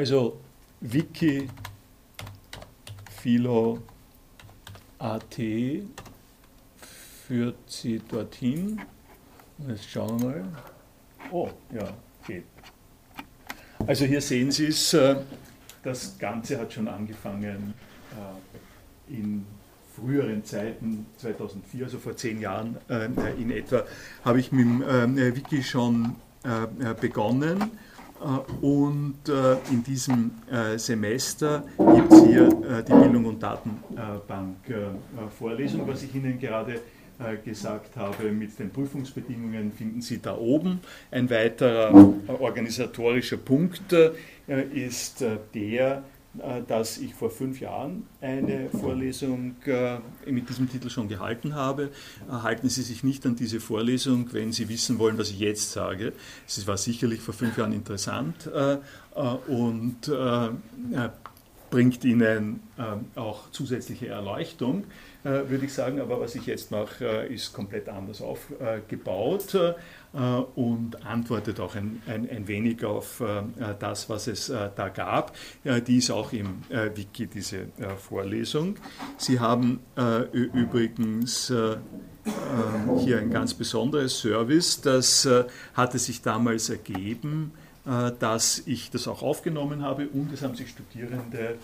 Also Wiki Philo AT führt sie dorthin. Jetzt schauen wir mal. Oh, ja, geht. Also hier sehen Sie es, äh, das Ganze hat schon angefangen äh, in früheren Zeiten, 2004, also vor zehn Jahren äh, in etwa, habe ich mit dem Wiki schon begonnen. Und in diesem Semester gibt es hier die Bildung und Datenbank Vorlesung, was ich Ihnen gerade äh, gesagt habe, mit den Prüfungsbedingungen finden Sie da oben. Ein weiterer organisatorischer Punkt äh, ist äh, der, dass ich vor fünf Jahren eine Vorlesung mit diesem Titel schon gehalten habe. Halten Sie sich nicht an diese Vorlesung, wenn Sie wissen wollen, was ich jetzt sage. Es war sicherlich vor fünf Jahren interessant und bringt Ihnen auch zusätzliche Erleuchtung. Äh, würde ich sagen. Aber was ich jetzt mache, äh, ist komplett anders aufgebaut äh, und antwortet auch ein, ein, ein wenig auf das, was es da gab. Die ist auch im Wiki, diese Vorlesung. Sie haben übrigens hier ein ganz besonderes Service. Das hatte sich damals ergeben, dass ich das auch aufgenommen habe und es haben sich Studierende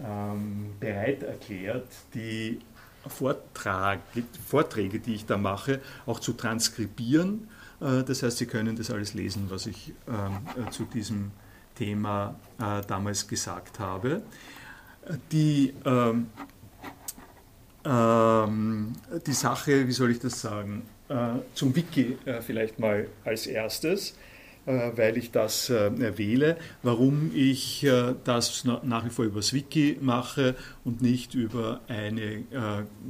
ähm, bereit erklärt, die Vortrag, Vorträge, die ich da mache, auch zu transkribieren. Äh, das heißt, Sie können das alles lesen, was ich ähm, äh, zu diesem Thema äh, damals gesagt habe. Die, ähm, ähm, die Sache, wie soll ich das sagen, zum Wiki vielleicht mal als erstes. Äh, weil ich das äh, wähle. Warum ich äh, das nach wie vor übers Wiki mache und nicht über eine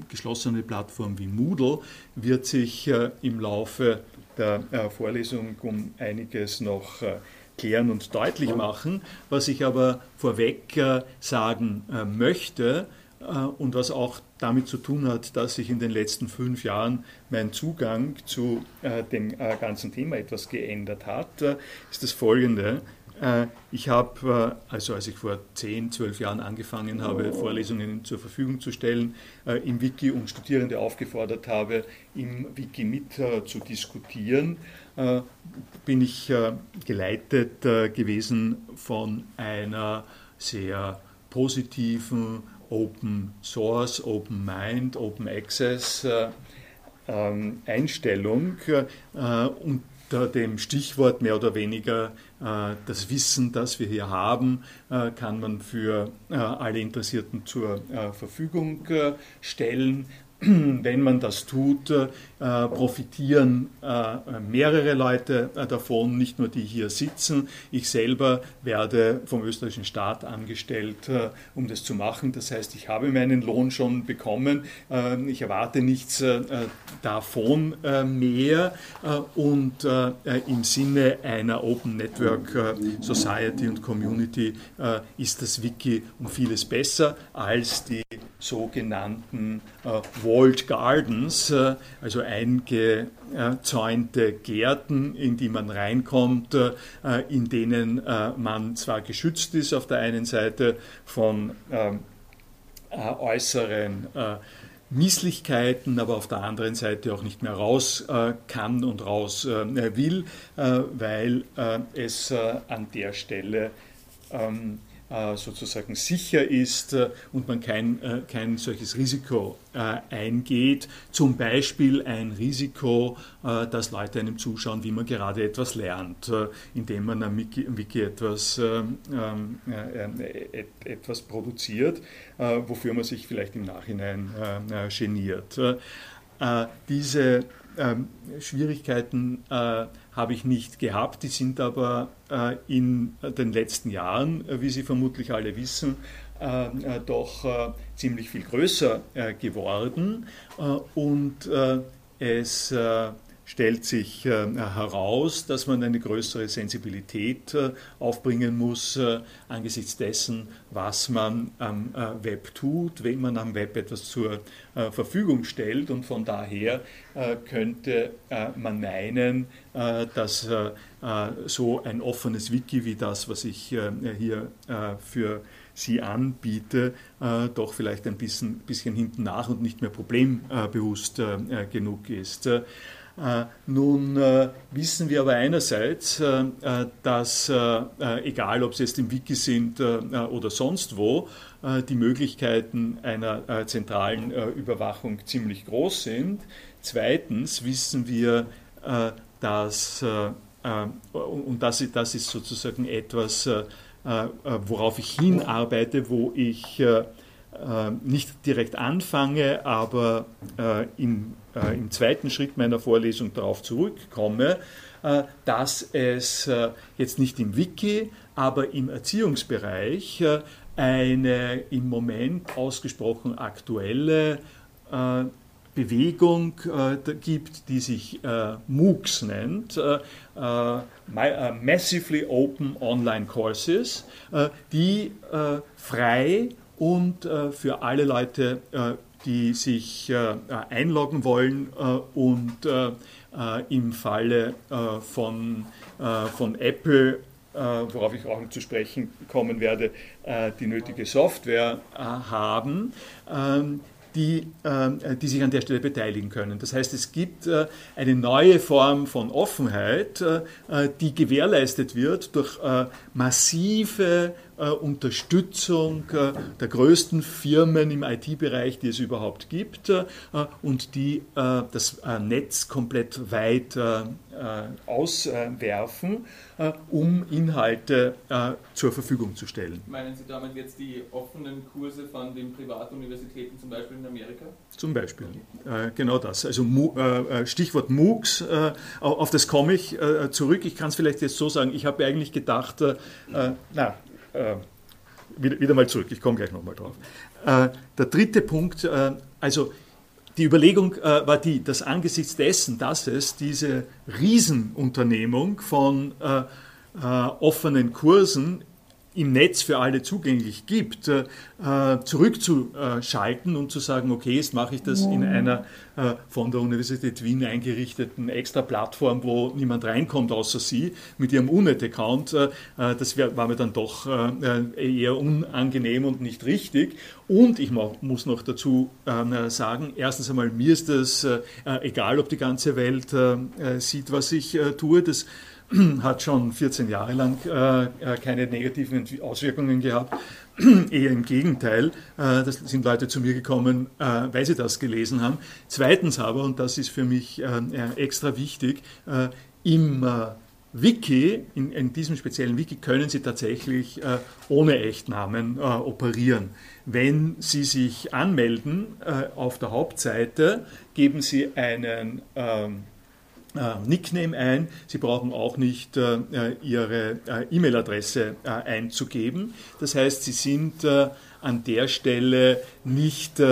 geschlossene Plattform wie Moodle, wird sich im Laufe der Vorlesung um einiges noch klären und deutlich machen. Was ich aber vorweg sagen möchte, und was auch damit zu tun hat, dass sich in den letzten fünf Jahren mein Zugang zu äh, dem äh, ganzen Thema etwas geändert hat, ist das folgende. Ich habe, also als ich vor zehn, zwölf Jahren angefangen habe, Vorlesungen zur Verfügung zu stellen, im Wiki und Studierende aufgefordert habe, im Wiki mit zu diskutieren, bin ich geleitet gewesen von einer sehr positiven Open Source, Open Mind, Open Access äh, ähm, Einstellung äh, unter dem Stichwort mehr oder weniger äh, das Wissen, das wir hier haben, kann man für alle Interessierten zur Verfügung stellen. wenn man das tut, äh, profitieren äh, mehrere Leute äh, davon, nicht nur die hier sitzen. Ich selber werde vom österreichischen Staat angestellt, um das zu machen. Das heißt, ich habe meinen Lohn schon bekommen. Ich erwarte nichts davon mehr. Und im Sinne einer Open Network Society und Community ist das Wiki um vieles besser als die sogenannten Walled Gardens, äh, also eingezäunte Gärten, in die man reinkommt, äh, in denen äh, man zwar geschützt ist auf der einen Seite von äußeren Misslichkeiten, aber auf der anderen Seite auch nicht mehr raus kann und raus will, weil es an der Stelle ähm, äh, sozusagen sicher ist äh, und man kein, äh, kein solches Risiko eingeht. Zum Beispiel ein Risiko, dass Leute einem zuschauen, wie man gerade etwas lernt, indem man am Wiki, etwas, ähm, etwas produziert, wofür man sich vielleicht im Nachhinein geniert. Diese ähm, Schwierigkeiten äh, habe ich nicht gehabt, die sind aber äh, in den letzten Jahren, äh, wie Sie vermutlich alle wissen, äh, doch ziemlich viel größer geworden. Und es stellt sich heraus, dass man eine größere Sensibilität aufbringen muss angesichts dessen, was man am Web tut, wenn man am Web etwas zur Verfügung stellt. Und von daher könnte man meinen, dass so ein offenes Wiki wie das, was ich hier für sie anbiete, äh, doch vielleicht ein bisschen, bisschen hinten nach und nicht mehr problembewusst äh, äh, genug ist. Nun wissen wir aber einerseits, dass egal ob sie jetzt im Wiki sind oder sonst wo, die Möglichkeiten einer zentralen Überwachung ziemlich groß sind. Zweitens wissen wir, dass, und das, das ist sozusagen etwas, äh, äh, worauf ich hinarbeite, wo ich äh, nicht direkt anfange, aber im, im zweiten Schritt meiner Vorlesung darauf zurückkomme, dass es jetzt nicht im Wiki, aber im Erziehungsbereich eine im Moment ausgesprochen aktuelle Bewegung äh, gibt, die sich äh, MOOCs nennt, äh, äh, äh Massively Open Online Courses, äh, die frei und für alle Leute, die sich einloggen wollen und im Falle von, von Apple worauf ich auch zu sprechen kommen werde, die nötige Software haben, ähm, die, äh, die sich an der Stelle beteiligen können. Das heißt, es gibt äh, eine neue Form von Offenheit, äh, die gewährleistet wird durch massive Unterstützung der größten Firmen im IT-Bereich, die es überhaupt gibt und die das Netz komplett weit auswerfen, um Inhalte zur Verfügung zu stellen. Meinen Sie damit jetzt die offenen Kurse von den Privatuniversitäten, zum Beispiel in Amerika? Zum Beispiel, genau das. Also Stichwort MOOCs, auf das komme ich zurück. Ich kann es vielleicht jetzt so sagen, ich habe eigentlich gedacht, na, äh, wieder, wieder, mal zurück, ich komme gleich nochmal drauf. Äh, der dritte Punkt, äh, also die Überlegung äh, war die, dass angesichts dessen, dass es diese Riesenunternehmung von äh, äh, offenen Kursen im Netz für alle zugänglich gibt, äh, zurückzuschalten und zu sagen, okay, jetzt mache ich das in einer äh, von der Universität Wien eingerichteten Extra-Plattform, wo niemand reinkommt außer Sie mit Ihrem UNET-Account. Äh, das war mir dann doch eher unangenehm und nicht richtig. Und ich muss noch dazu sagen, erstens einmal, mir ist es egal, ob die ganze Welt sieht, was ich tue. Das hat schon 14 Jahre lang äh, äh, keine negativen Auswirkungen gehabt. Eher im Gegenteil, äh, das sind Leute zu mir gekommen, äh, weil sie das gelesen haben. Zweitens aber, und das ist für mich äh, extra wichtig, äh, im Wiki, in, in, diesem speziellen Wiki, können Sie tatsächlich ohne Echtnamen operieren. Wenn Sie sich anmelden auf der Hauptseite, geben Sie einen ähm, äh, Nickname ein. Sie brauchen auch nicht äh, äh Ihre äh, E-Mail-Adresse äh, einzugeben. Das heißt, Sie sind äh, an der Stelle nicht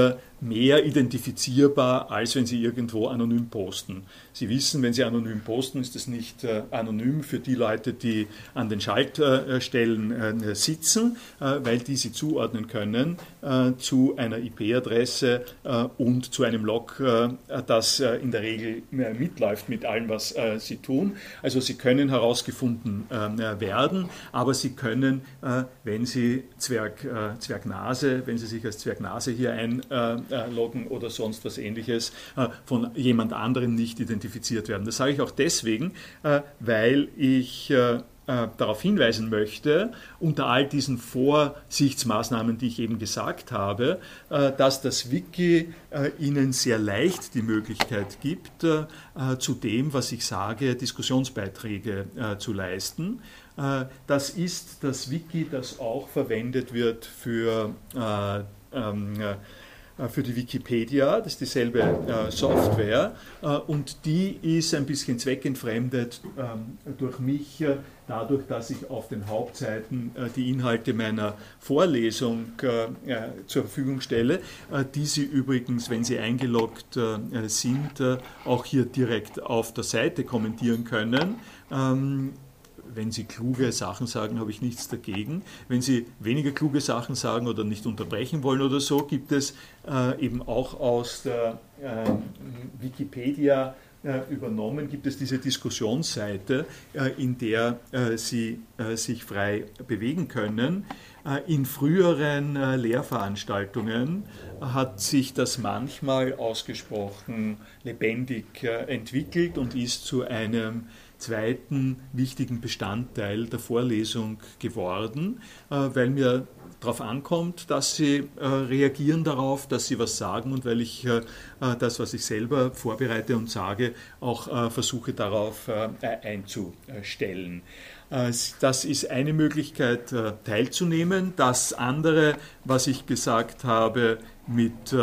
mehr identifizierbar, als wenn Sie irgendwo anonym posten. Sie wissen, wenn Sie anonym posten, ist das nicht äh, anonym für die Leute, die an den Schaltstellen äh, sitzen, äh, weil die Sie zuordnen können äh, zu einer IP-Adresse äh, und zu einem Log, äh, das in der Regel mitläuft mit allem, was Sie tun. Also Sie können herausgefunden werden, aber Sie können, wenn Sie Zwerg, Zwergnase, wenn Sie sich als Zwergnase hier einloggen oder sonst was ähnliches, von jemand anderem nicht identifizieren, identifiziert werden. Das sage ich auch deswegen, äh, weil ich äh, äh, darauf hinweisen möchte, unter all diesen Vorsichtsmaßnahmen, die ich eben gesagt habe, dass das Wiki Ihnen sehr leicht die Möglichkeit gibt, zu dem, was ich sage, Diskussionsbeiträge zu leisten. Das ist das Wiki, das auch verwendet wird für ähm, für die Wikipedia, das ist dieselbe Software und die ist ein bisschen zweckentfremdet ähm, durch mich, dadurch, dass ich auf den Hauptseiten die Inhalte meiner Vorlesung zur Verfügung stelle, die Sie übrigens, wenn Sie eingeloggt sind, auch hier direkt auf der Seite kommentieren können. Ähm, wenn Sie kluge Sachen sagen, habe ich nichts dagegen. Wenn Sie weniger kluge Sachen sagen oder nicht unterbrechen wollen oder so, gibt es äh, eben auch aus der äh, Wikipedia äh, übernommen, gibt es diese Diskussionsseite, äh, in der äh, Sie sich frei bewegen können. In früheren Lehrveranstaltungen hat sich das manchmal ausgesprochen lebendig entwickelt und ist zu einem zweiten wichtigen Bestandteil der Vorlesung geworden, äh, weil mir darauf ankommt, dass sie äh, reagieren darauf, dass sie was sagen und weil ich äh, das, was ich selber vorbereite und sage, auch versuche darauf einzustellen. Das ist eine Möglichkeit teilzunehmen. Das andere, was ich gesagt habe, mit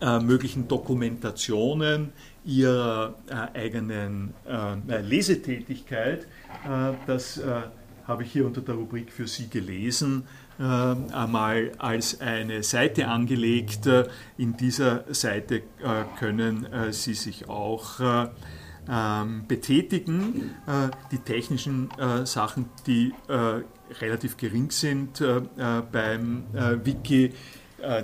möglichen Dokumentationen ihrer äh, eigenen äh, Lesetätigkeit. Äh, das habe ich hier unter der Rubrik für Sie gelesen, einmal als eine Seite angelegt. In dieser Seite können Sie sich auch ähm, betätigen. die technischen Sachen, die relativ gering sind beim Wiki, äh,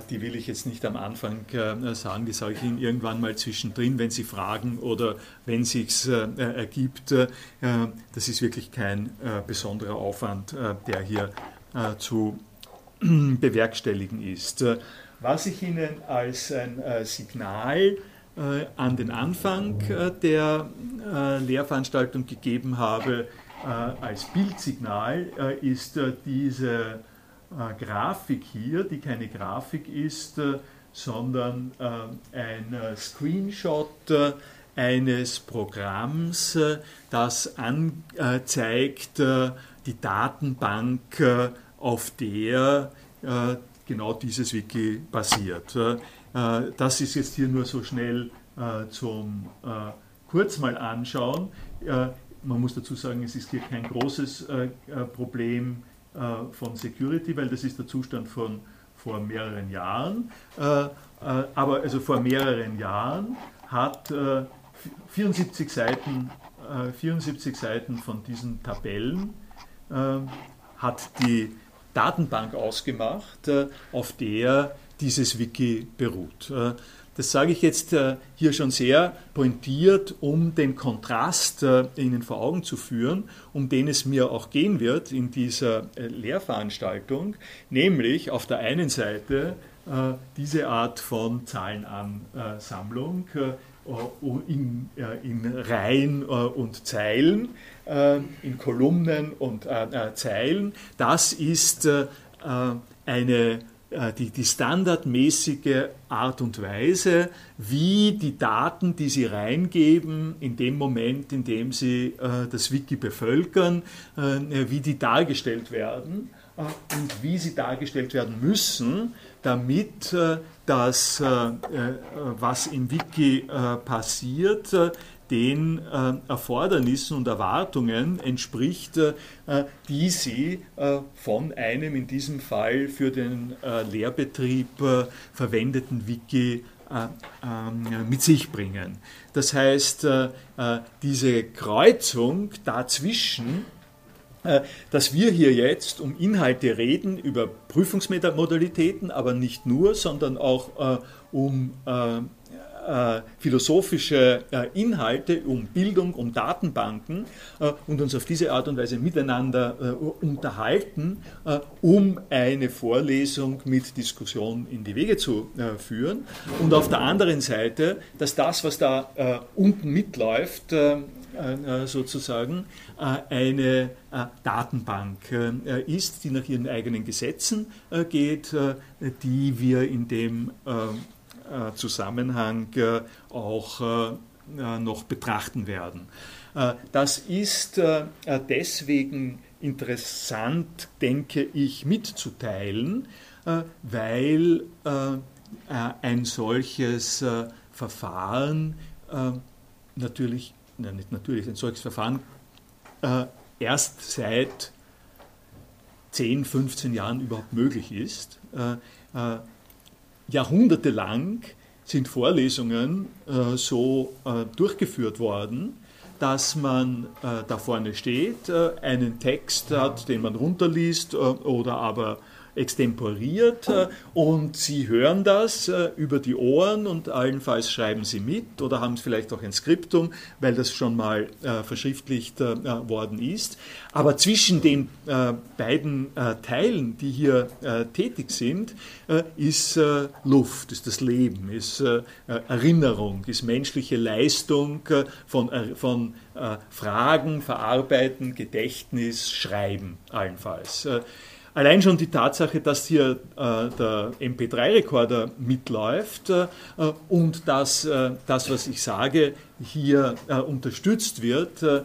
die will ich jetzt nicht am Anfang äh, sagen, die sage ich Ihnen irgendwann mal zwischendrin, wenn Sie fragen oder wenn es sich äh, ergibt. Das ist wirklich kein besonderer Aufwand, der hier zu bewerkstelligen ist. Was ich Ihnen als ein Signal an den Anfang der Lehrveranstaltung gegeben habe, als Bildsignal, ist diese äh, Grafik hier, die keine Grafik ist, äh, sondern äh, ein Screenshot eines Programms, das anzeigt die Datenbank, auf der genau dieses Wiki basiert. Das ist jetzt hier nur so schnell zum kurz mal anschauen. Man muss dazu sagen, es ist hier kein großes Problem äh, von Security, weil das ist der Zustand von vor mehreren Jahren. Äh, äh, aber also vor mehreren Jahren hat 74 Seiten, 74 Seiten von diesen Tabellen hat die Datenbank ausgemacht, auf der dieses Wiki beruht. Das sage ich jetzt äh, hier schon sehr pointiert, um den Kontrast äh, Ihnen vor Augen zu führen, um den es mir auch gehen wird in dieser äh, Lehrveranstaltung, nämlich auf der einen Seite diese Art von Zahlenansammlung in, in Reihen und Zeilen, in Kolumnen und Zeilen. Das ist eine die, die standardmäßige Art und Weise, wie die Daten, die Sie reingeben, in dem Moment, in dem Sie äh, das Wiki bevölkern, äh, wie die dargestellt werden äh, und wie sie dargestellt werden müssen, damit äh, das, äh, was im Wiki passiert, den äh, Erfordernissen und Erwartungen entspricht, äh, die sie äh, von einem in diesem Fall für den äh, Lehrbetrieb äh, verwendeten Wiki äh, ähm, mit sich bringen. Das heißt, diese Kreuzung dazwischen dass wir hier jetzt um Inhalte reden, über Prüfungsmodalitäten, aber nicht nur, sondern auch um äh, philosophische äh, Inhalte, um Bildung, um Datenbanken äh, und uns auf diese Art und Weise miteinander unterhalten, um eine Vorlesung mit Diskussion in die Wege zu führen. Und auf der anderen Seite, dass das, was da unten mitläuft, sozusagen eine Datenbank ist, die nach ihren eigenen Gesetzen geht, die wir in dem Zusammenhang äh, auch äh, noch betrachten werden. Das ist deswegen interessant, denke ich, mitzuteilen, weil ein solches Verfahren natürlich, nein, nicht natürlich, ein solches Verfahren erst seit 10, 15 Jahren überhaupt möglich ist. Jahrhundertelang sind Vorlesungen äh, so äh, durchgeführt worden, dass man äh, da vorne steht, äh, einen Text hat, den man runterliest äh, oder aber extemporiert äh, und Sie hören das äh, über die Ohren und allenfalls schreiben Sie mit oder haben vielleicht auch ein Skriptum, weil das schon mal äh, verschriftlicht worden ist. Aber zwischen den beiden Teilen, die hier tätig sind, ist Luft, ist das Leben, ist Erinnerung, ist menschliche Leistung von, von Fragen, Verarbeiten, Gedächtnis, Schreiben allenfalls. Allein schon die Tatsache, dass hier äh, der MP3-Rekorder mitläuft äh, und dass äh, das, was ich sage, hier äh, unterstützt wird äh,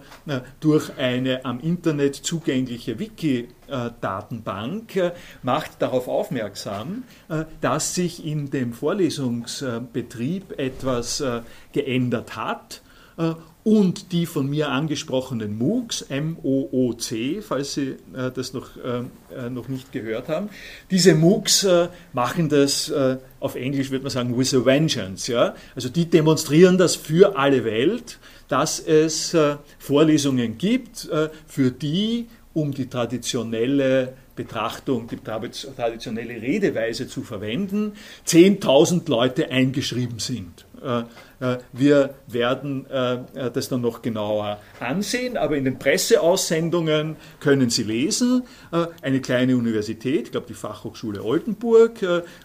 durch eine am Internet zugängliche Wiki-Datenbank, äh, macht darauf aufmerksam, dass sich in dem Vorlesungsbetrieb etwas geändert hat und die von mir angesprochenen MOOCs, M-O-O-C, falls Sie äh, das noch, äh, äh, noch nicht gehört haben. Diese MOOCs äh, machen das, äh, auf Englisch würde man sagen, with a vengeance. Ja? Also die demonstrieren das für alle Welt, dass es äh, Vorlesungen gibt, für die, um die traditionelle Betrachtung, die traditionelle Redeweise zu verwenden, 10.000 Leute eingeschrieben sind. Äh, wir werden äh, das dann noch genauer ansehen, aber in den Presseaussendungen können Sie lesen, äh, eine kleine Universität, ich glaube die Fachhochschule Oldenburg,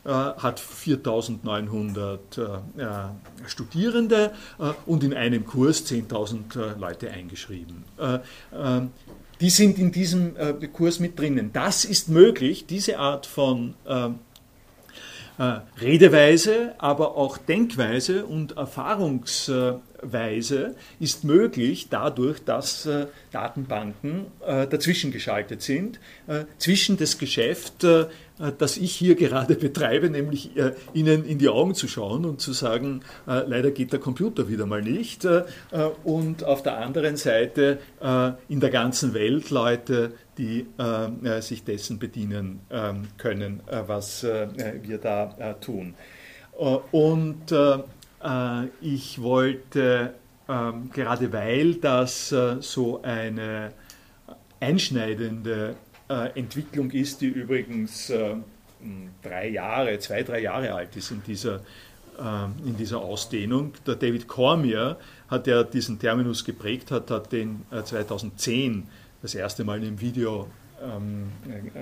hat 4900 Studierende und in einem Kurs 10.000 Leute eingeschrieben. Ähm, die sind in diesem Kurs mit drinnen. Das ist möglich, diese Art von äh, Redeweise, aber auch Denkweise und Erfahrungsweise ist möglich dadurch, dass äh, Datenbanken äh, dazwischen geschaltet sind, zwischen das Geschäft, das ich hier gerade betreibe, nämlich Ihnen in die Augen zu schauen und zu sagen, leider geht der Computer wieder mal nicht, und auf der anderen Seite in der ganzen Welt Leute die äh, sich dessen bedienen ähm, können, äh, was äh, wir da tun. und ich wollte, ähm, gerade weil das so eine einschneidende Entwicklung ist, die übrigens drei Jahre, zwei, drei Jahre alt ist in dieser, in dieser Ausdehnung. Der David Cormier hat ja diesen Terminus geprägt, hat, hat den 2010 das erste Mal im Video ähm, äh,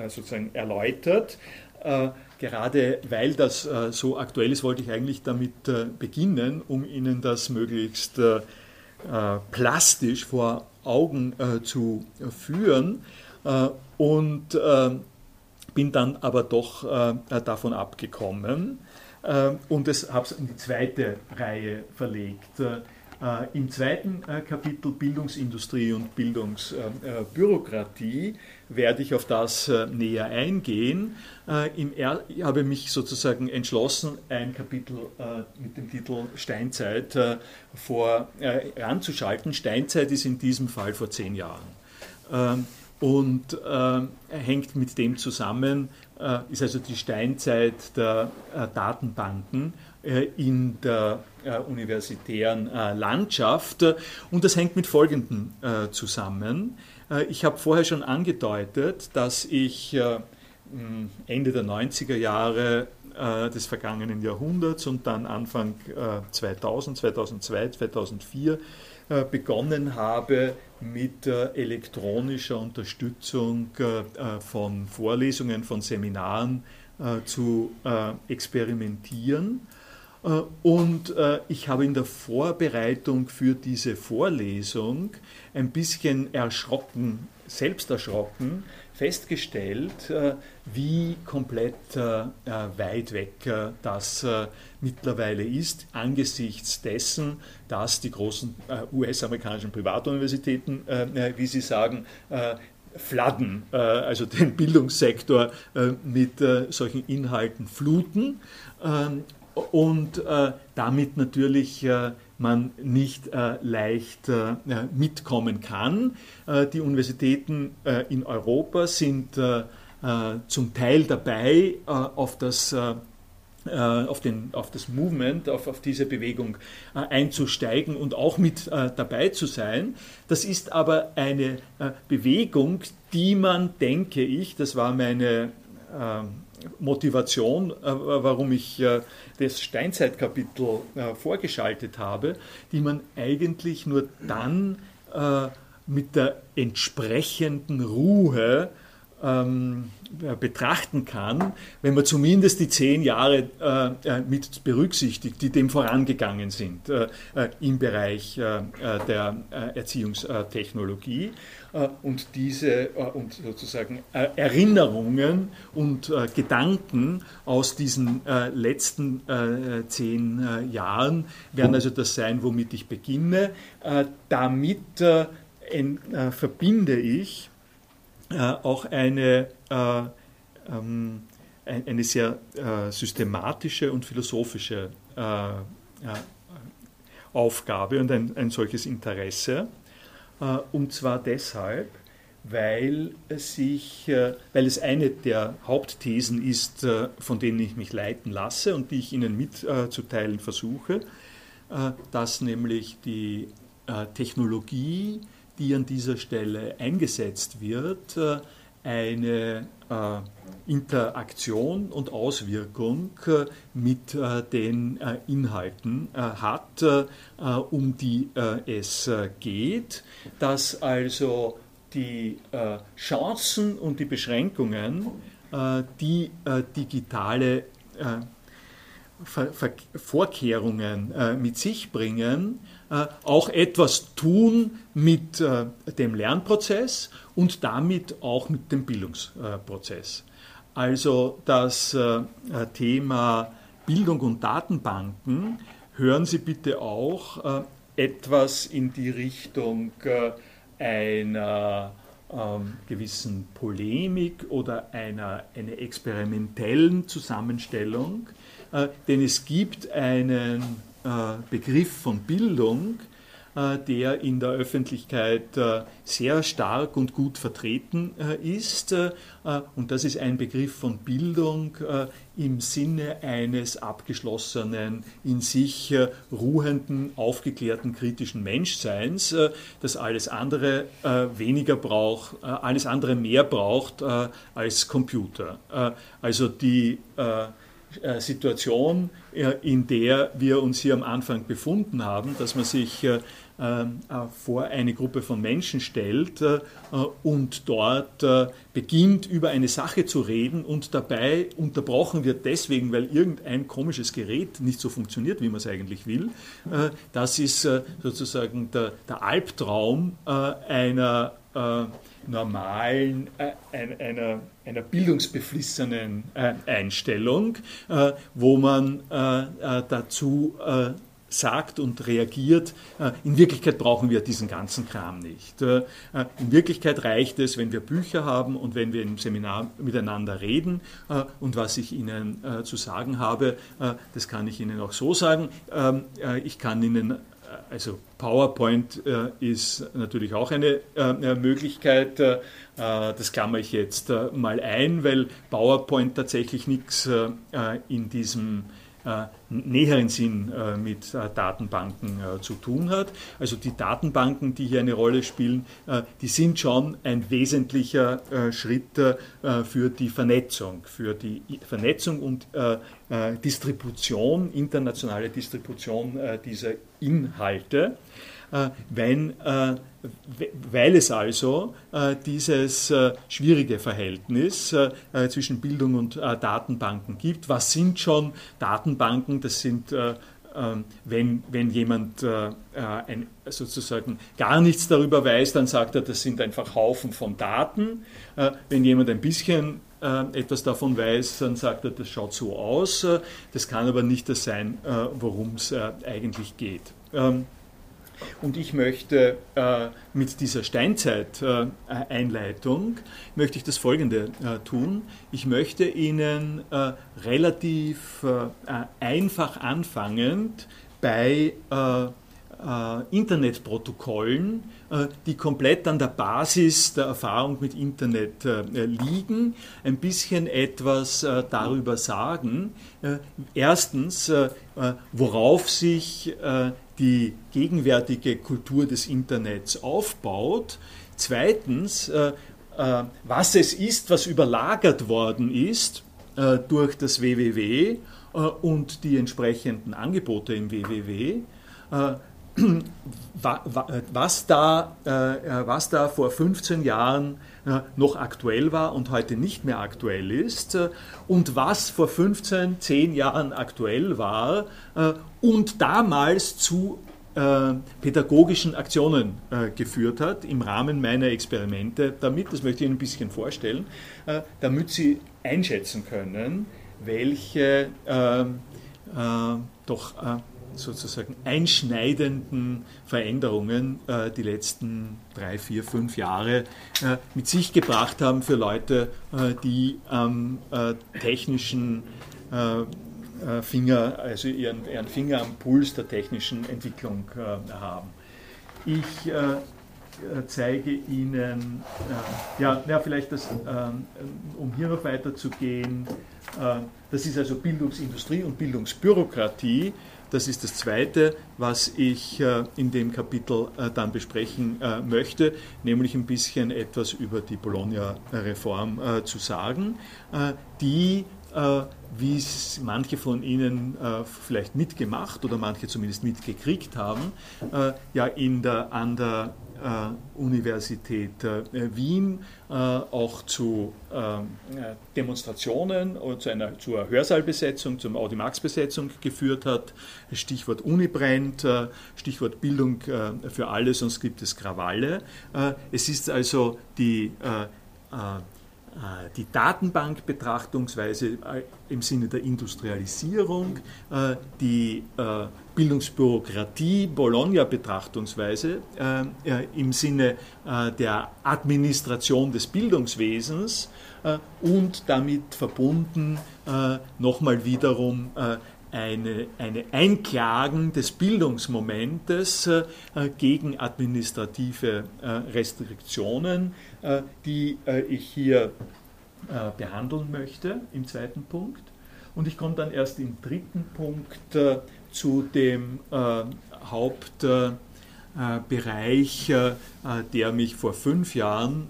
sozusagen erläutert. Äh, gerade weil das äh, so aktuell ist, wollte ich eigentlich damit äh, beginnen, um Ihnen das möglichst äh, äh, plastisch vor Augen zu führen. und bin dann aber doch davon abgekommen und habe es in die zweite Reihe verlegt. Äh, Im zweiten äh, Kapitel Bildungsindustrie und Bildungsbürokratie werde ich auf das äh, näher eingehen. ich habe mich sozusagen entschlossen, ein Kapitel mit dem Titel Steinzeit voranzuschalten. Steinzeit ist in diesem Fall vor zehn Jahren ähm, und hängt mit dem zusammen, ist also die Steinzeit der Datenbanken in der äh, universitären äh, Landschaft. Und das hängt mit Folgendem äh, zusammen. Ich habe vorher schon angedeutet, dass ich Ende der 90er Jahre des vergangenen Jahrhunderts und dann Anfang 2000, 2002, 2004 begonnen habe, mit elektronischer Unterstützung von Vorlesungen, von Seminaren zu experimentieren. Äh, und äh, ich habe in der Vorbereitung für diese Vorlesung ein bisschen erschrocken, selbst erschrocken, festgestellt, äh, wie komplett weit weg das mittlerweile ist, angesichts dessen, dass die großen US-amerikanischen Privatuniversitäten, wie Sie sagen, fladden, also den Bildungssektor mit solchen Inhalten fluten und damit natürlich man nicht leicht mitkommen kann. die Universitäten in Europa sind zum Teil dabei, auf das äh, auf, den, auf das Movement, auf, auf diese Bewegung äh, einzusteigen und auch mit äh, dabei zu sein. Das ist aber eine äh, Bewegung, die man, denke ich, das war meine ähm, Motivation, äh, warum ich äh, das Steinzeitkapitel vorgeschaltet habe, die man eigentlich nur dann mit der entsprechenden Ruhe ähm, betrachten kann, wenn man zumindest die zehn Jahre äh, äh, mit berücksichtigt, die dem vorangegangen sind äh, äh im Bereich äh, äh, der Erziehungstechnologie und diese und sozusagen Erinnerungen und Gedanken aus diesen letzten zehn Jahren werden also das sein, womit ich beginne. damit verbinde ich äh, auch eine, äh, ähm, eine sehr äh, systematische und philosophische Aufgabe und ein, ein solches Interesse. und zwar deshalb, weil, sich, weil es eine der Hauptthesen ist, von denen ich mich leiten lasse und die ich Ihnen mitzuteilen versuche, dass nämlich die Technologie die an dieser Stelle eingesetzt wird, äh, eine äh, Interaktion und Auswirkung äh, mit den Inhalten hat, um die es geht, dass also die Chancen und die Beschränkungen, die digitale Vorkehrungen mit sich bringen, auch etwas tun mit äh, dem Lernprozess und damit auch mit dem Bildungsprozess. Also das äh, Thema Bildung und Datenbanken, hören Sie bitte auch etwas in die Richtung einer ähm, gewissen Polemik oder einer, einer experimentellen Zusammenstellung, äh, denn es gibt einen äh, Begriff von Bildung, äh, der in der Öffentlichkeit äh, sehr stark und gut vertreten ist. Und das ist ein Begriff von Bildung im Sinne eines abgeschlossenen, in sich ruhenden, aufgeklärten, kritischen Menschseins, das alles andere weniger braucht, alles andere mehr braucht als Computer. Also die äh, Situation, äh, in der wir uns hier am Anfang befunden haben, dass man sich äh, vor eine Gruppe von Menschen stellt und dort beginnt, über eine Sache zu reden und dabei unterbrochen wird deswegen, weil irgendein komisches Gerät nicht so funktioniert, wie man es eigentlich will. Das ist sozusagen der Albtraum einer normalen, äh, einer, einer bildungsbeflissenen äh, Einstellung, äh, wo man äh, äh, dazu äh, sagt und reagiert, in Wirklichkeit brauchen wir diesen ganzen Kram nicht. In Wirklichkeit reicht es, wenn wir Bücher haben und wenn wir im Seminar miteinander reden. Und was ich Ihnen zu sagen habe, das kann ich Ihnen auch so sagen. Ähm, ich kann Ihnen also PowerPoint äh, ist natürlich auch eine äh, Möglichkeit. Äh, das klammere ich jetzt äh, mal ein, weil PowerPoint tatsächlich nichts äh, in diesem äh, näheren Sinn äh, mit äh, Datenbanken zu tun hat. Also die Datenbanken, die hier eine Rolle spielen, die sind schon ein wesentlicher Schritt für die Vernetzung, für die Vernetzung und Distribution, internationale Distribution dieser Inhalte. Äh, wenn, äh, weil es also äh, dieses schwierige Verhältnis zwischen Bildung und Datenbanken gibt. Was sind schon Datenbanken? Das sind ähm, wenn, wenn jemand ein, sozusagen gar nichts darüber weiß, dann sagt er, das sind einfach Haufen von Daten. wenn jemand ein bisschen etwas davon weiß, dann sagt er, das schaut so aus. Das kann aber nicht das sein, worum es eigentlich geht. Ähm, Und ich möchte äh, mit dieser Steinzeit-Einleitung, möchte ich das Folgende äh, tun. Ich möchte Ihnen äh, relativ äh, einfach anfangend bei Internetprotokollen, die komplett an der Basis der Erfahrung mit Internet liegen, ein bisschen etwas darüber sagen. Erstens, worauf sich die gegenwärtige Kultur des Internets aufbaut. Zweitens, äh, äh, was es ist, was überlagert worden ist äh, durch das WWW und die entsprechenden Angebote im WWW. Was da, was da vor 15 Jahren noch aktuell war und heute nicht mehr aktuell ist und was vor 15, 10 Jahren aktuell war und damals zu äh, pädagogischen Aktionen äh, geführt hat im Rahmen meiner Experimente damit, das möchte ich Ihnen ein bisschen vorstellen, äh, damit Sie einschätzen können, welche äh, doch äh, sozusagen einschneidenden Veränderungen äh, die letzten drei, vier, fünf Jahre mit sich gebracht haben für Leute, die am technischen äh, Finger, also ihren, ihren, Finger am Puls der technischen Entwicklung äh, haben. Ich äh, zeige Ihnen, ja, ja, vielleicht das, um hier noch weiterzugehen, das ist also Bildungsindustrie und Bildungsbürokratie. Das ist das Zweite, was ich in dem Kapitel dann besprechen möchte, nämlich ein bisschen etwas über die Bologna-Reform zu sagen, die äh, wie es manche von Ihnen äh, vielleicht mitgemacht oder manche zumindest mitgekriegt haben, äh, ja in der, an der Universität Wien auch zu Demonstrationen oder zu einer, zur Hörsaalbesetzung, zur Audimax-Besetzung geführt hat. Stichwort Unibrennt, Stichwort Bildung für alle, sonst gibt es Krawalle. Es ist also die äh, die Datenbankbetrachtungsweise äh, im Sinne der Industrialisierung, äh, die Bildungsbürokratie, Bologna-Betrachtungsweise im Sinne der Administration des Bildungswesens und damit verbunden nochmal wiederum eine, eine Einklagen des Bildungsmomentes äh, gegen administrative äh, Restriktionen, äh, die äh, ich hier äh, behandeln möchte im zweiten Punkt. Und ich komme dann erst im dritten Punkt äh, zu dem Hauptbereich, der mich vor fünf Jahren,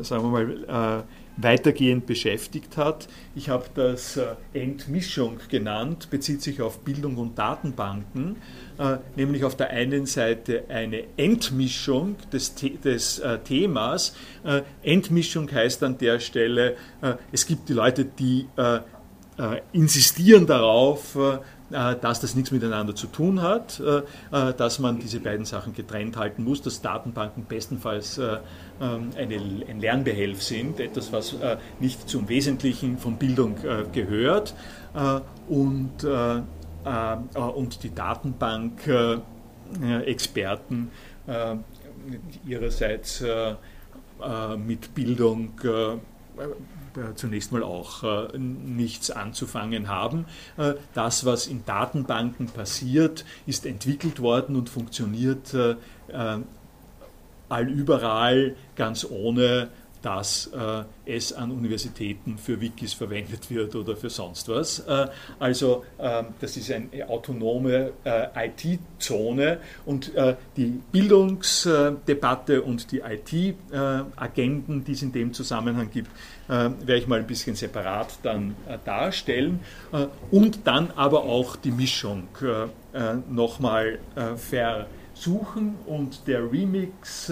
sagen wir mal, weitergehend beschäftigt hat. Ich habe das äh, Entmischung genannt, bezieht sich auf Bildung und Datenbanken, äh, nämlich auf der einen Seite eine Entmischung des, des äh, Themas. Entmischung heißt an der Stelle, es gibt die Leute, die insistieren darauf, dass das nichts miteinander zu tun hat, dass man diese beiden Sachen getrennt halten muss, dass Datenbanken bestenfalls eine, ein Lernbehelf sind, etwas, was nicht zum Wesentlichen von Bildung gehört und, und die Datenbank-Experten ihrerseits mit Bildung äh, zunächst mal auch äh, nichts anzufangen haben. Äh, das, was in Datenbanken passiert, ist entwickelt worden und funktioniert allüberall ganz ohne dass äh, es an Universitäten für Wikis verwendet wird oder für sonst was. Äh, also äh, das ist eine autonome äh, IT-Zone und äh, die Bildungsdebatte und die IT-Agenten, die es in dem Zusammenhang gibt, äh, werde ich mal ein bisschen separat dann darstellen und dann aber auch die Mischung nochmal versuchen und der Remix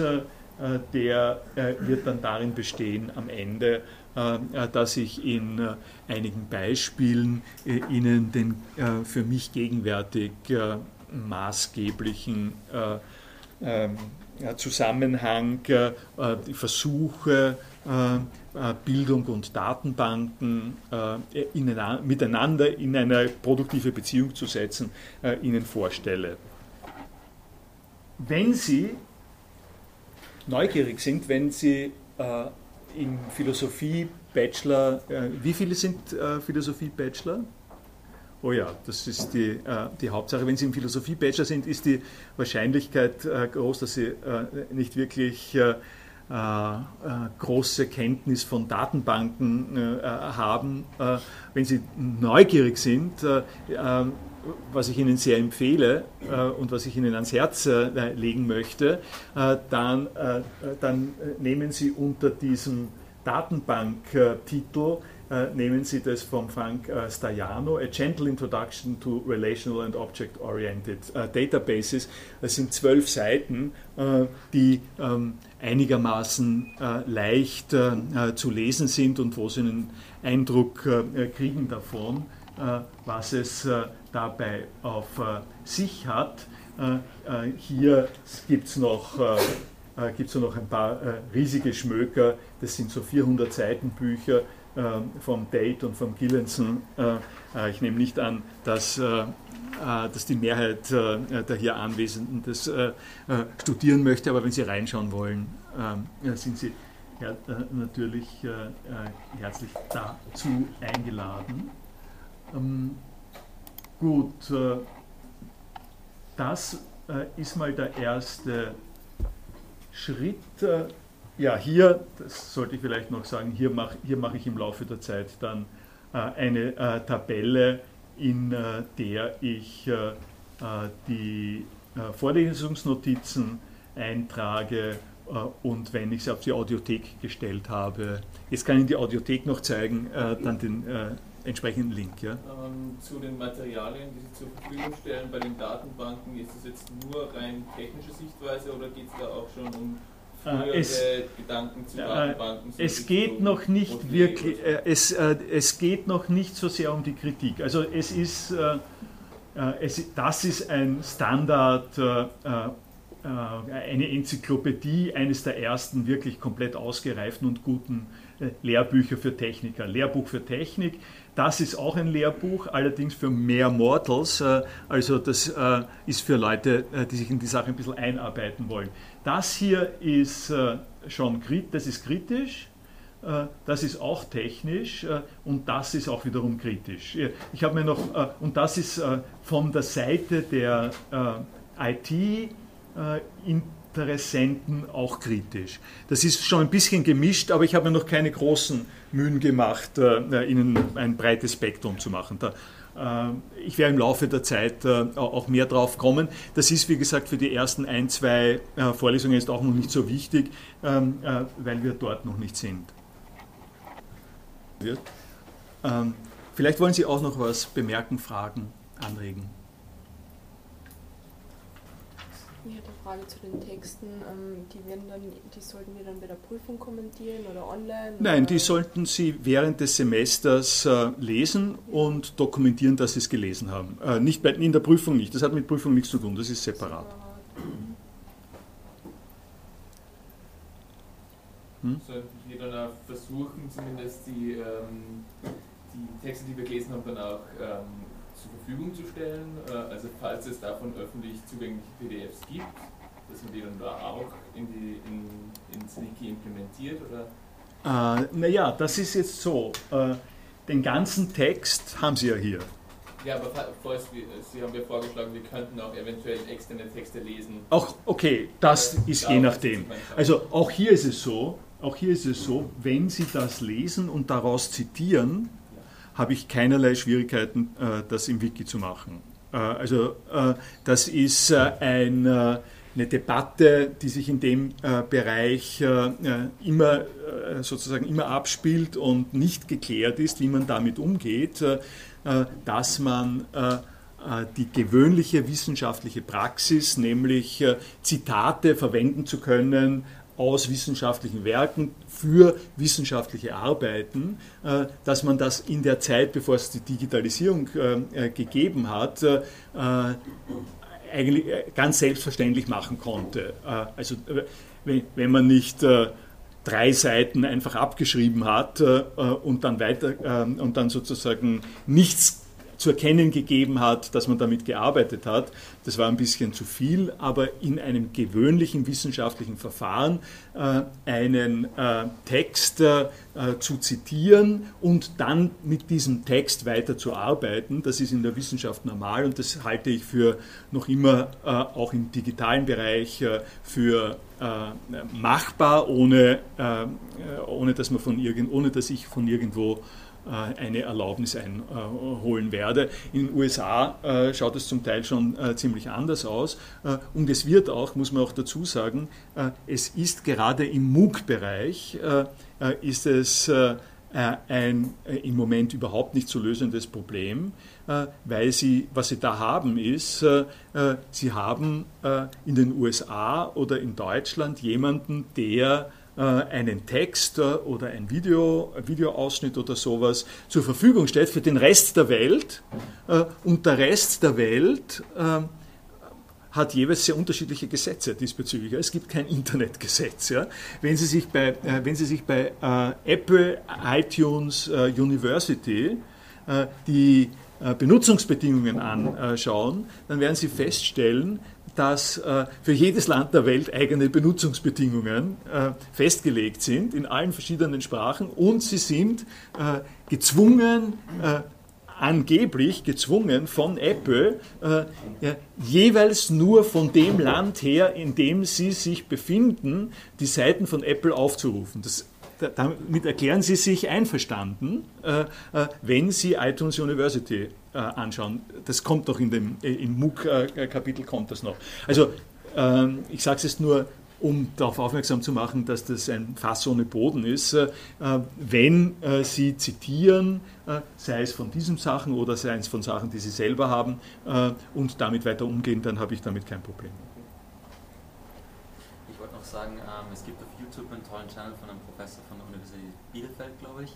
äh, der äh, wird dann darin bestehen, am Ende, äh, dass ich in einigen Beispielen Ihnen den für mich gegenwärtig maßgeblichen ähm, Zusammenhang, Versuche, Bildung und Datenbanken miteinander in eine produktive Beziehung zu setzen, Ihnen vorstelle. Wenn Sie neugierig sind, wenn Sie äh, im Philosophie-Bachelor, äh, wie viele sind äh, Philosophie-Bachelor? Oh ja, das ist die, äh, die Hauptsache. Wenn Sie im Philosophie-Bachelor sind, ist die Wahrscheinlichkeit äh, groß, dass Sie äh, nicht wirklich große Kenntnis von Datenbanken haben. wenn Sie neugierig sind, was ich Ihnen sehr empfehle äh, und was ich Ihnen ans Herz äh, legen möchte, äh, dann, äh, dann nehmen Sie unter diesem Datenbanktitel nehmen Sie das von Frank Stajano, A Gentle Introduction to Relational and Object-Oriented Databases. Das sind zwölf Seiten, die ähm, einigermaßen leicht zu lesen sind und wo Sie einen Eindruck kriegen davon, was es dabei auf äh, sich hat. Äh, äh, hier gibt es noch, gibt's noch ein paar riesige Schmöker, das sind so 400 Seiten Bücher vom Date und vom Gillenson. ich nehme nicht an, dass, dass die Mehrheit der hier Anwesenden das studieren möchte, aber wenn Sie reinschauen wollen, sind Sie natürlich herzlich dazu eingeladen. Gut, äh, das äh, ist mal der erste Schritt. Äh, ja, hier, das sollte ich vielleicht noch sagen, hier mache hier mach ich im Laufe der Zeit dann eine Tabelle, in der ich die Vorlesungsnotizen eintrage und wenn ich sie auf die Audiothek gestellt habe, jetzt kann ich die Audiothek noch zeigen, dann den entsprechenden Link. Ja? Ähm, zu den Materialien, die Sie zur Verfügung stellen bei den Datenbanken, ist das jetzt nur rein technische Sichtweise oder geht es da auch schon um äh, es, Gedanken zu Datenbanken? So es geht noch nicht wirklich, äh, es, äh, es geht noch nicht so sehr um die Kritik. Also es ist, äh, äh es, das ist ein Standard, äh, eine Enzyklopädie, eines der ersten wirklich komplett ausgereiften und guten Lehrbücher für Techniker. Lehrbuch für Technik das ist auch ein Lehrbuch, allerdings für mehr Mortals. Äh, also das äh, ist für Leute, äh, die sich in die Sache ein bisschen einarbeiten wollen. Das hier ist schon das ist kritisch. Das ist auch technisch und das ist auch wiederum kritisch. Ich habe mir noch, und das ist von der Seite der IT Interessenten auch kritisch. Das ist schon ein bisschen gemischt, aber ich habe mir noch keine großen Mühen gemacht, äh, Ihnen ein breites Spektrum zu machen. Da, äh, ich werde im Laufe der Zeit äh, auch mehr drauf kommen. Das ist, wie gesagt, für die ersten ein, zwei äh, Vorlesungen jetzt auch noch nicht so wichtig, ähm, äh, weil wir dort noch nicht sind. Ähm, vielleicht wollen Sie auch noch was bemerken, fragen, anregen. Ich hätte eine Frage zu den Texten. Ähm, die, werden dann, die sollten wir dann bei der Prüfung kommentieren oder online? Nein, die sollten Sie während des Semesters äh, lesen und dokumentieren, dass Sie es gelesen haben. Äh, nicht bei, in der Prüfung nicht. Das hat mit Prüfung nichts zu tun. Das ist separat. Hm? Sollten wir dann auch versuchen, zumindest die, ähm, die Texte, die wir gelesen haben, dann auch ähm, zur Verfügung zu stellen, äh, also falls es davon öffentlich zugängliche PDFs gibt, dass man die dann da auch in die, in, ins Wiki implementiert? Oder? Äh, naja, das ist jetzt so. Äh, den ganzen Text haben Sie ja hier. Ja, aber falls wir, Sie haben ja vorgeschlagen, wir könnten auch eventuell externe Texte lesen. Auch okay, das äh, ist je nachdem. Also auch hier ist es so, auch hier ist es so, wenn Sie das lesen und daraus zitieren, habe ich keinerlei Schwierigkeiten, äh, das im Wiki zu machen. Äh, also äh, das ist ein, eine Debatte, die sich in dem Bereich immer sozusagen immer abspielt und nicht geklärt ist, wie man damit umgeht, dass man die gewöhnliche wissenschaftliche Praxis, nämlich Zitate verwenden zu können aus wissenschaftlichen Werken für wissenschaftliche Arbeiten, äh, dass man das in der Zeit, bevor es die Digitalisierung äh, gegeben hat, äh, eigentlich ganz selbstverständlich machen konnte. Also wenn man nicht drei Seiten einfach abgeschrieben hat und dann weiter und dann sozusagen nichts zu erkennen gegeben hat, dass man damit gearbeitet hat. Das war ein bisschen zu viel, aber in einem gewöhnlichen wissenschaftlichen Verfahren äh, einen äh, Text äh, zu zitieren und dann mit diesem Text weiter zu arbeiten, das ist in der Wissenschaft normal und das halte ich für noch immer äh, auch im digitalen Bereich äh, für äh, machbar, ohne, ohne, dass man von irgend, ohne dass ich von irgendwo eine Erlaubnis einholen werde. In den USA äh, schaut es zum Teil schon äh, ziemlich anders aus äh, und es wird auch, muss man auch dazu sagen, es ist gerade im MOOC-Bereich, ist es ein im Moment überhaupt nicht zu lösendes Problem, weil sie, was sie da haben, ist, sie haben in den USA oder in Deutschland jemanden, der äh, einen Text äh, oder ein Video, ein Videoausschnitt oder sowas zur Verfügung stellt für den Rest der Welt. Äh, und der Rest der Welt hat jeweils sehr unterschiedliche Gesetze diesbezüglich. Es gibt kein Internetgesetz. Wenn Sie sich bei, wenn Sie sich bei Apple iTunes University die Benutzungsbedingungen anschauen, dann werden Sie feststellen, dass äh, für jedes Land der Welt eigene Benutzungsbedingungen äh, festgelegt sind in allen verschiedenen Sprachen und sie sind äh, gezwungen, angeblich gezwungen von Apple, jeweils nur von dem Land her, in dem sie sich befinden, die Seiten von Apple aufzurufen. Das damit erklären Sie sich einverstanden, äh, äh, wenn Sie iTunes University äh, anschauen. Das kommt doch in dem im MOOC-Kapitel kommt das noch. Also ähm, ich sage es jetzt nur, um darauf aufmerksam zu machen, dass das ein Fass ohne Boden ist. Wenn Sie zitieren, sei es von diesen Sachen oder sei es von Sachen, die Sie selber haben und damit weiter umgehen, dann habe ich damit kein Problem. Ich wollte noch sagen, ähm, es gibt YouTube einen tollen Channel von einem Professor von der Universität Bielefeld, glaube ich.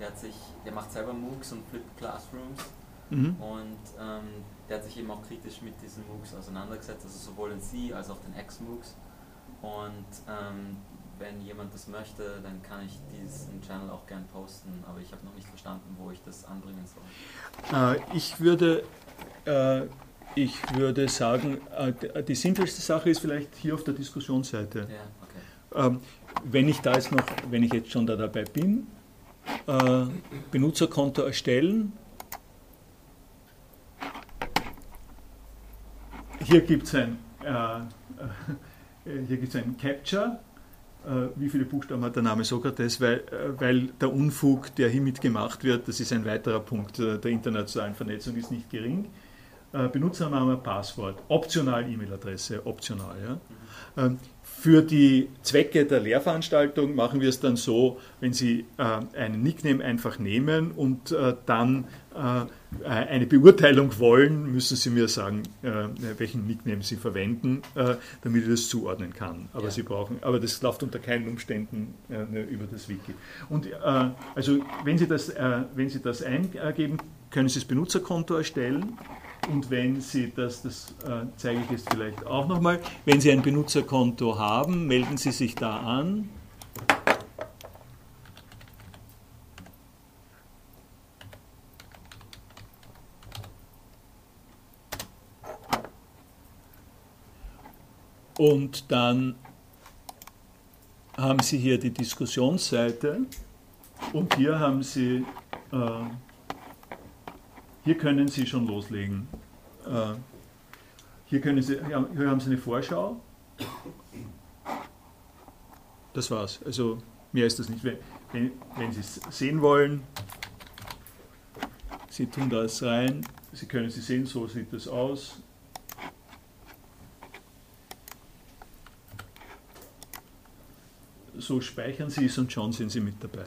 Der, hat sich, der macht selber MOOCs und Flipped Classrooms. Mhm. Und ähm, der hat sich eben auch kritisch mit diesen MOOCs auseinandergesetzt, also sowohl den C als auch den X-MOOCs. Und ähm, wenn jemand das möchte, dann kann ich diesen Channel auch gern posten, aber ich habe noch nicht verstanden, wo ich das anbringen soll. Äh, ich würde äh, ich würde sagen, äh, die simpelste Sache ist vielleicht hier auf der Diskussionsseite. Ja. Ähm, wenn ich da jetzt noch, wenn ich jetzt schon da dabei bin, äh, Benutzerkonto erstellen. Hier gibt es ein, äh, äh ein Capture. Äh, wie viele Buchstaben hat der Name Sokrates? Weil, äh, weil der Unfug, der hiermit gemacht wird, das ist ein weiterer Punkt der internationalen Vernetzung, ist nicht gering. Benutzername, Passwort, optional E-Mail-Adresse, optional. Ja? Mhm. Ähm, für die Zwecke der Lehrveranstaltung machen wir es dann so, wenn Sie äh, einen Nickname einfach nehmen und äh, dann äh, eine Beurteilung wollen, müssen Sie mir sagen, äh, welchen Nickname Sie verwenden, äh, damit ich das zuordnen kann. Aber ja. Sie brauchen, aber das läuft unter keinen Umständen äh, ne, über das Wiki. Und also wenn Sie das, wenn Sie das eingeben, können Sie das Benutzerkonto erstellen und wenn Sie das, das äh, zeige ich jetzt vielleicht auch nochmal, wenn Sie ein Benutzerkonto haben, melden Sie sich da an. Und dann haben Sie hier die Diskussionsseite und hier haben Sie äh, hier können Sie schon loslegen. Äh, hier, können Sie, hier haben Sie eine Vorschau. Das war's. Also mehr ist das nicht. Wenn, wenn Sie es sehen wollen, Sie tun das rein. Sie können Sie sehen, so sieht das aus. So speichern Sie es und schon sind Sie mit dabei.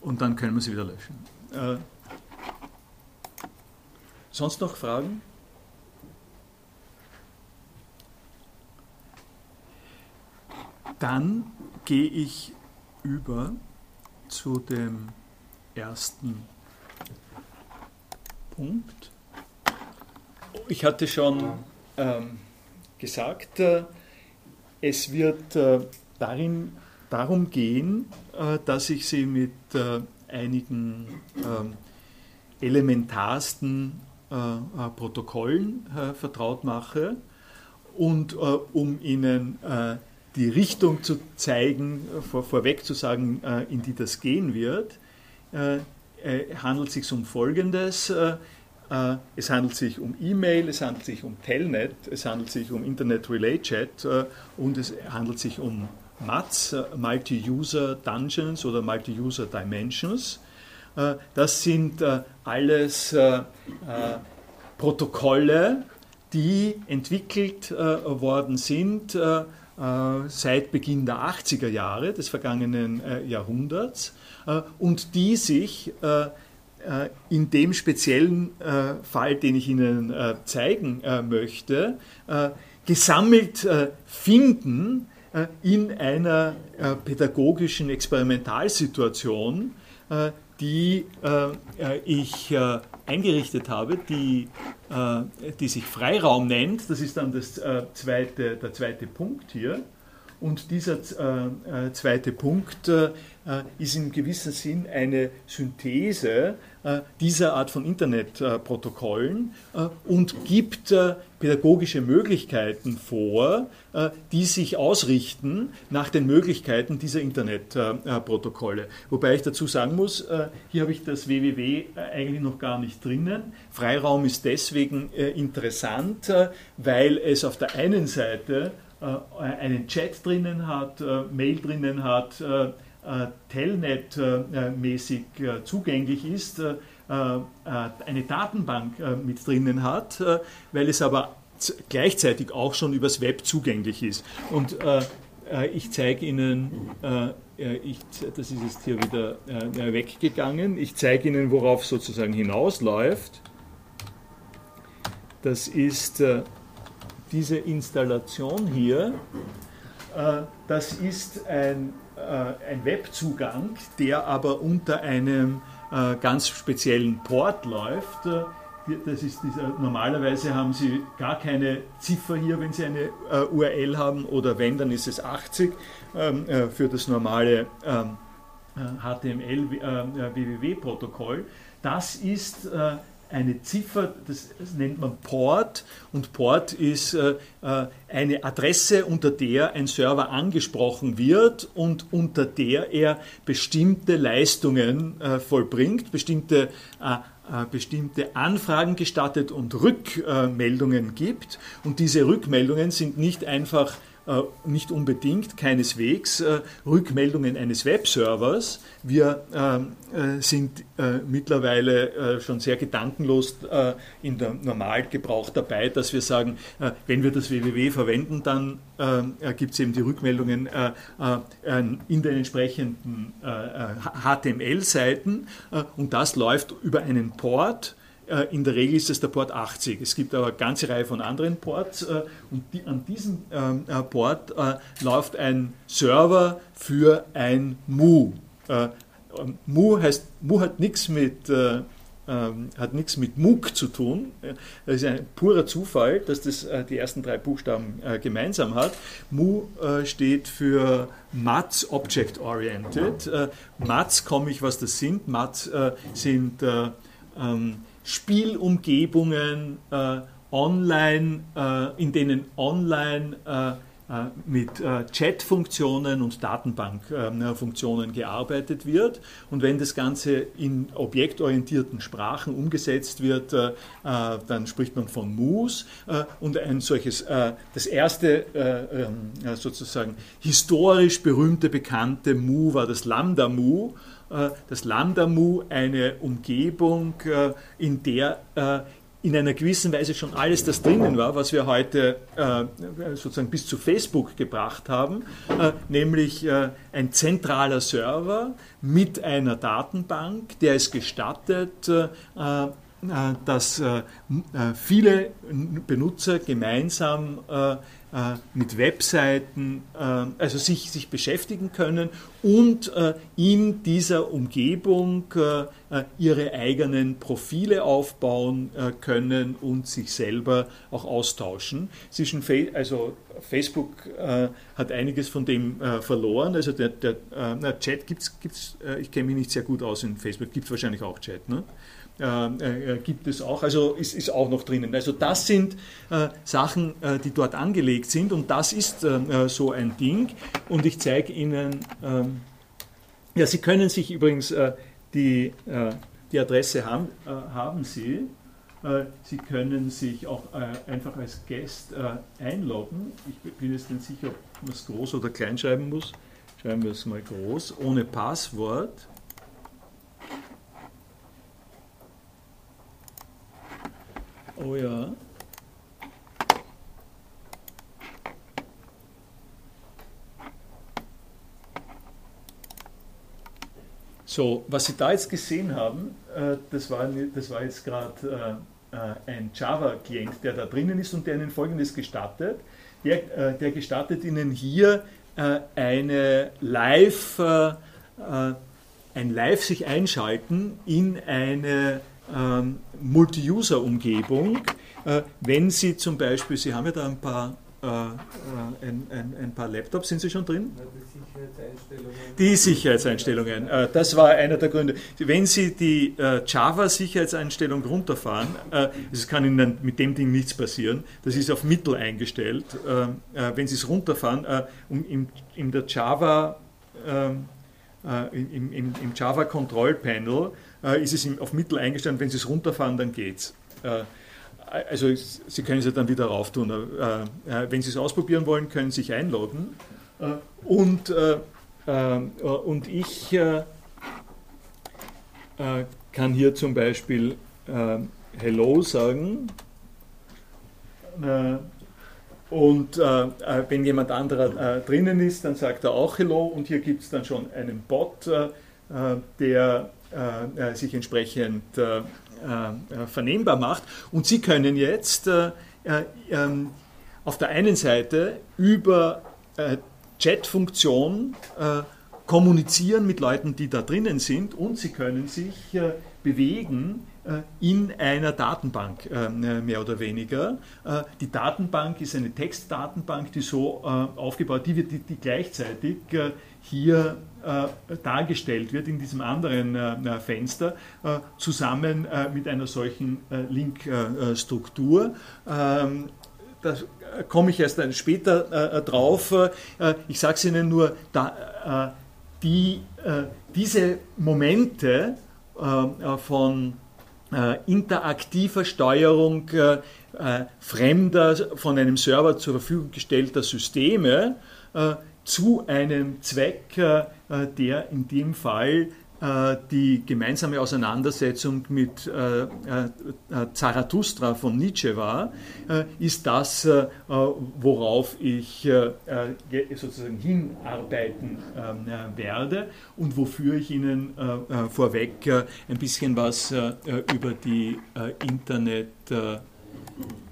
Und dann können wir sie wieder löschen. Äh, Sonst noch Fragen? Dann gehe ich über zu dem ersten Punkt. Ich hatte schon ähm, gesagt, äh, es wird äh, darin, darum gehen, äh, dass ich Sie mit äh, einigen ähm, elementarsten Protokollen vertraut mache und um Ihnen die Richtung zu zeigen, vor, vorweg zu sagen, in die das gehen wird, handelt es sich um Folgendes. Äh, es handelt sich um E-Mail, es handelt sich um Telnet, es handelt sich um Internet Relay Chat äh, und es handelt sich um äh, Multi-User Dungeons oder Multi-User Dimensions. Das sind alles Protokolle, die entwickelt worden sind seit Beginn der 80er Jahre des vergangenen Jahrhunderts und die sich äh, in dem speziellen äh, Fall, den ich Ihnen äh, zeigen möchte, gesammelt finden in einer pädagogischen Experimentalsituation, die ich eingerichtet habe, die, die sich Freiraum nennt. Das ist dann das, zweite, der zweite Punkt hier. Und dieser zweite Punkt ist in gewissem Sinn eine Synthese äh, dieser Art von Internetprotokollen äh, und gibt äh, pädagogische Möglichkeiten vor, die sich ausrichten nach den Möglichkeiten dieser Internetprotokolle. Wobei ich dazu sagen muss, hier habe ich das www eigentlich noch gar nicht drinnen. Freiraum ist deswegen interessant, weil es auf der einen Seite einen Chat drinnen hat, Mail drinnen hat, äh, Telnet-mäßig äh, zugänglich ist, äh, eine Datenbank mit drinnen hat, weil es aber gleichzeitig auch schon übers Web zugänglich ist. Und ich zeige Ihnen, ich, das ist jetzt hier wieder weggegangen, ich zeige Ihnen, worauf sozusagen hinausläuft. Das ist diese Installation hier. Das ist ein äh, ein Webzugang, der aber unter einem äh, ganz speziellen Port läuft. Äh, das ist dieser, normalerweise haben Sie gar keine Ziffer hier, wenn Sie eine URL haben, oder wenn, dann ist es 80 ähm, für das normale HTML-WWW-Protokoll. Ähm, das ist eine Ziffer, das nennt man Port, und Port ist äh, äh, eine Adresse, unter der ein Server angesprochen wird und unter der er bestimmte Leistungen äh, vollbringt, bestimmte bestimmte Anfragen gestattet und Rückmeldungen gibt. Und diese Rückmeldungen sind nicht einfach nicht unbedingt, keineswegs äh, Rückmeldungen eines Webservers. Wir äh, sind mittlerweile schon sehr gedankenlos in der Normalgebrauch dabei, dass wir sagen, wenn wir das www verwenden, dann gibt es eben die Rückmeldungen in den entsprechenden HTML-Seiten und das läuft über einen Port äh, in der Regel ist es der Port 80. Es gibt aber eine ganze Reihe von anderen Ports äh, und die, an diesem ähm, äh, Port läuft ein Server für ein Mu. Mu heißt, Mu hat nichts mit ähm, hat nichts mit MOOC zu tun. Das ist ein purer Zufall, dass das äh, die ersten drei Buchstaben äh, gemeinsam hat. MU äh, steht für MATS Object Oriented. MATS komme ich, was das sind. MATS sind ähm, Spielumgebungen äh, online, äh, in denen online äh, äh mit äh, Chat-Funktionen und Datenbank-Funktionen gearbeitet wird. Und wenn das Ganze in objektorientierten Sprachen umgesetzt wird, äh, dann spricht man von MOOS. und ein solches, das erste ähm, sozusagen historisch berühmte bekannte MOO war das Lambda-MOO äh, das Lambda-Mu eine Umgebung, äh, in der äh, in einer gewissen Weise schon alles das drinnen war, was wir heute sozusagen bis zu Facebook gebracht haben, nämlich ein zentraler Server mit einer Datenbank, der es gestattet, dass viele Benutzer gemeinsam äh, mit Webseiten, äh, also sich, sich beschäftigen können und äh, in dieser Umgebung ihre eigenen Profile aufbauen können und sich selber auch austauschen. Also Facebook hat einiges von dem verloren, also der, der na, Chat gibt es, ich kenne mich nicht sehr gut aus in Facebook, gibt es wahrscheinlich auch Chat, ne? Äh, äh, gibt es auch, also ist, ist auch noch drinnen. Also das sind äh, Sachen, äh, die dort angelegt sind und das ist äh, so ein Ding und ich zeige Ihnen, ähm, ja, Sie können sich übrigens die, die Adresse haben, haben Sie. Sie können sich auch einfach als Guest einloggen. Ich bin jetzt nicht sicher, ob man es groß oder klein schreiben muss. Schreiben wir es mal groß, ohne Passwort. Oh ja. So, was Sie da jetzt gesehen haben, äh, das, war, das war jetzt gerade äh, äh, ein Java-Klient, der da drinnen ist und der Ihnen Folgendes gestattet. Der, der gestattet Ihnen hier eine Live, ein Live sich einschalten in eine ähm, Multi-User-Umgebung, äh, wenn Sie zum Beispiel, Sie haben ja da ein paar, äh, äh ein, ein, ein, paar Laptops, sind Sie schon drin? Die Sicherheitseinstellungen, äh, das war einer der Gründe. Wenn Sie die Java-Sicherheitseinstellung runterfahren, es kann Ihnen mit dem Ding nichts passieren, das ist auf Mittel eingestellt. wenn Sie es runterfahren, um in, in der Java, ähm, im, im, im Java Control Panel, äh, ist es auf Mittel eingestellt. Wenn Sie es runterfahren, dann geht's. Äh, also Sie können es dann wieder rauf tun. Äh, wenn Sie es ausprobieren wollen, können Sie sich einloggen. und, und ich kann hier zum Beispiel Hello sagen. Und äh, wenn jemand anderer äh, drinnen ist, dann sagt er auch Hello und hier gibt es dann schon einen Bot, äh, der äh, äh, sich entsprechend äh, vernehmbar macht. Und Sie können jetzt ähm, auf der einen Seite über Chat-Funktion kommunizieren mit Leuten, die da drinnen sind und Sie können sich bewegen in einer Datenbank, mehr oder weniger. Die Datenbank ist eine Textdatenbank, die so aufgebaut, die, wird, die, die gleichzeitig hier äh, dargestellt wird in diesem anderen äh, Fenster, äh, zusammen äh, mit einer solchen äh, Linkstruktur. Ähm, da komme ich erst später äh, drauf. ich sage es Ihnen nur, da, die, diese Momente von interaktiver Steuerung fremder, von einem Server zur Verfügung gestellter Systeme, zu einem Zweck, äh, der in dem Fall äh, die gemeinsame Auseinandersetzung mit äh, Zarathustra von Nietzsche war, ist das, worauf ich sozusagen hinarbeiten ähm, werde und wofür ich Ihnen vorweg ein bisschen was über die Internet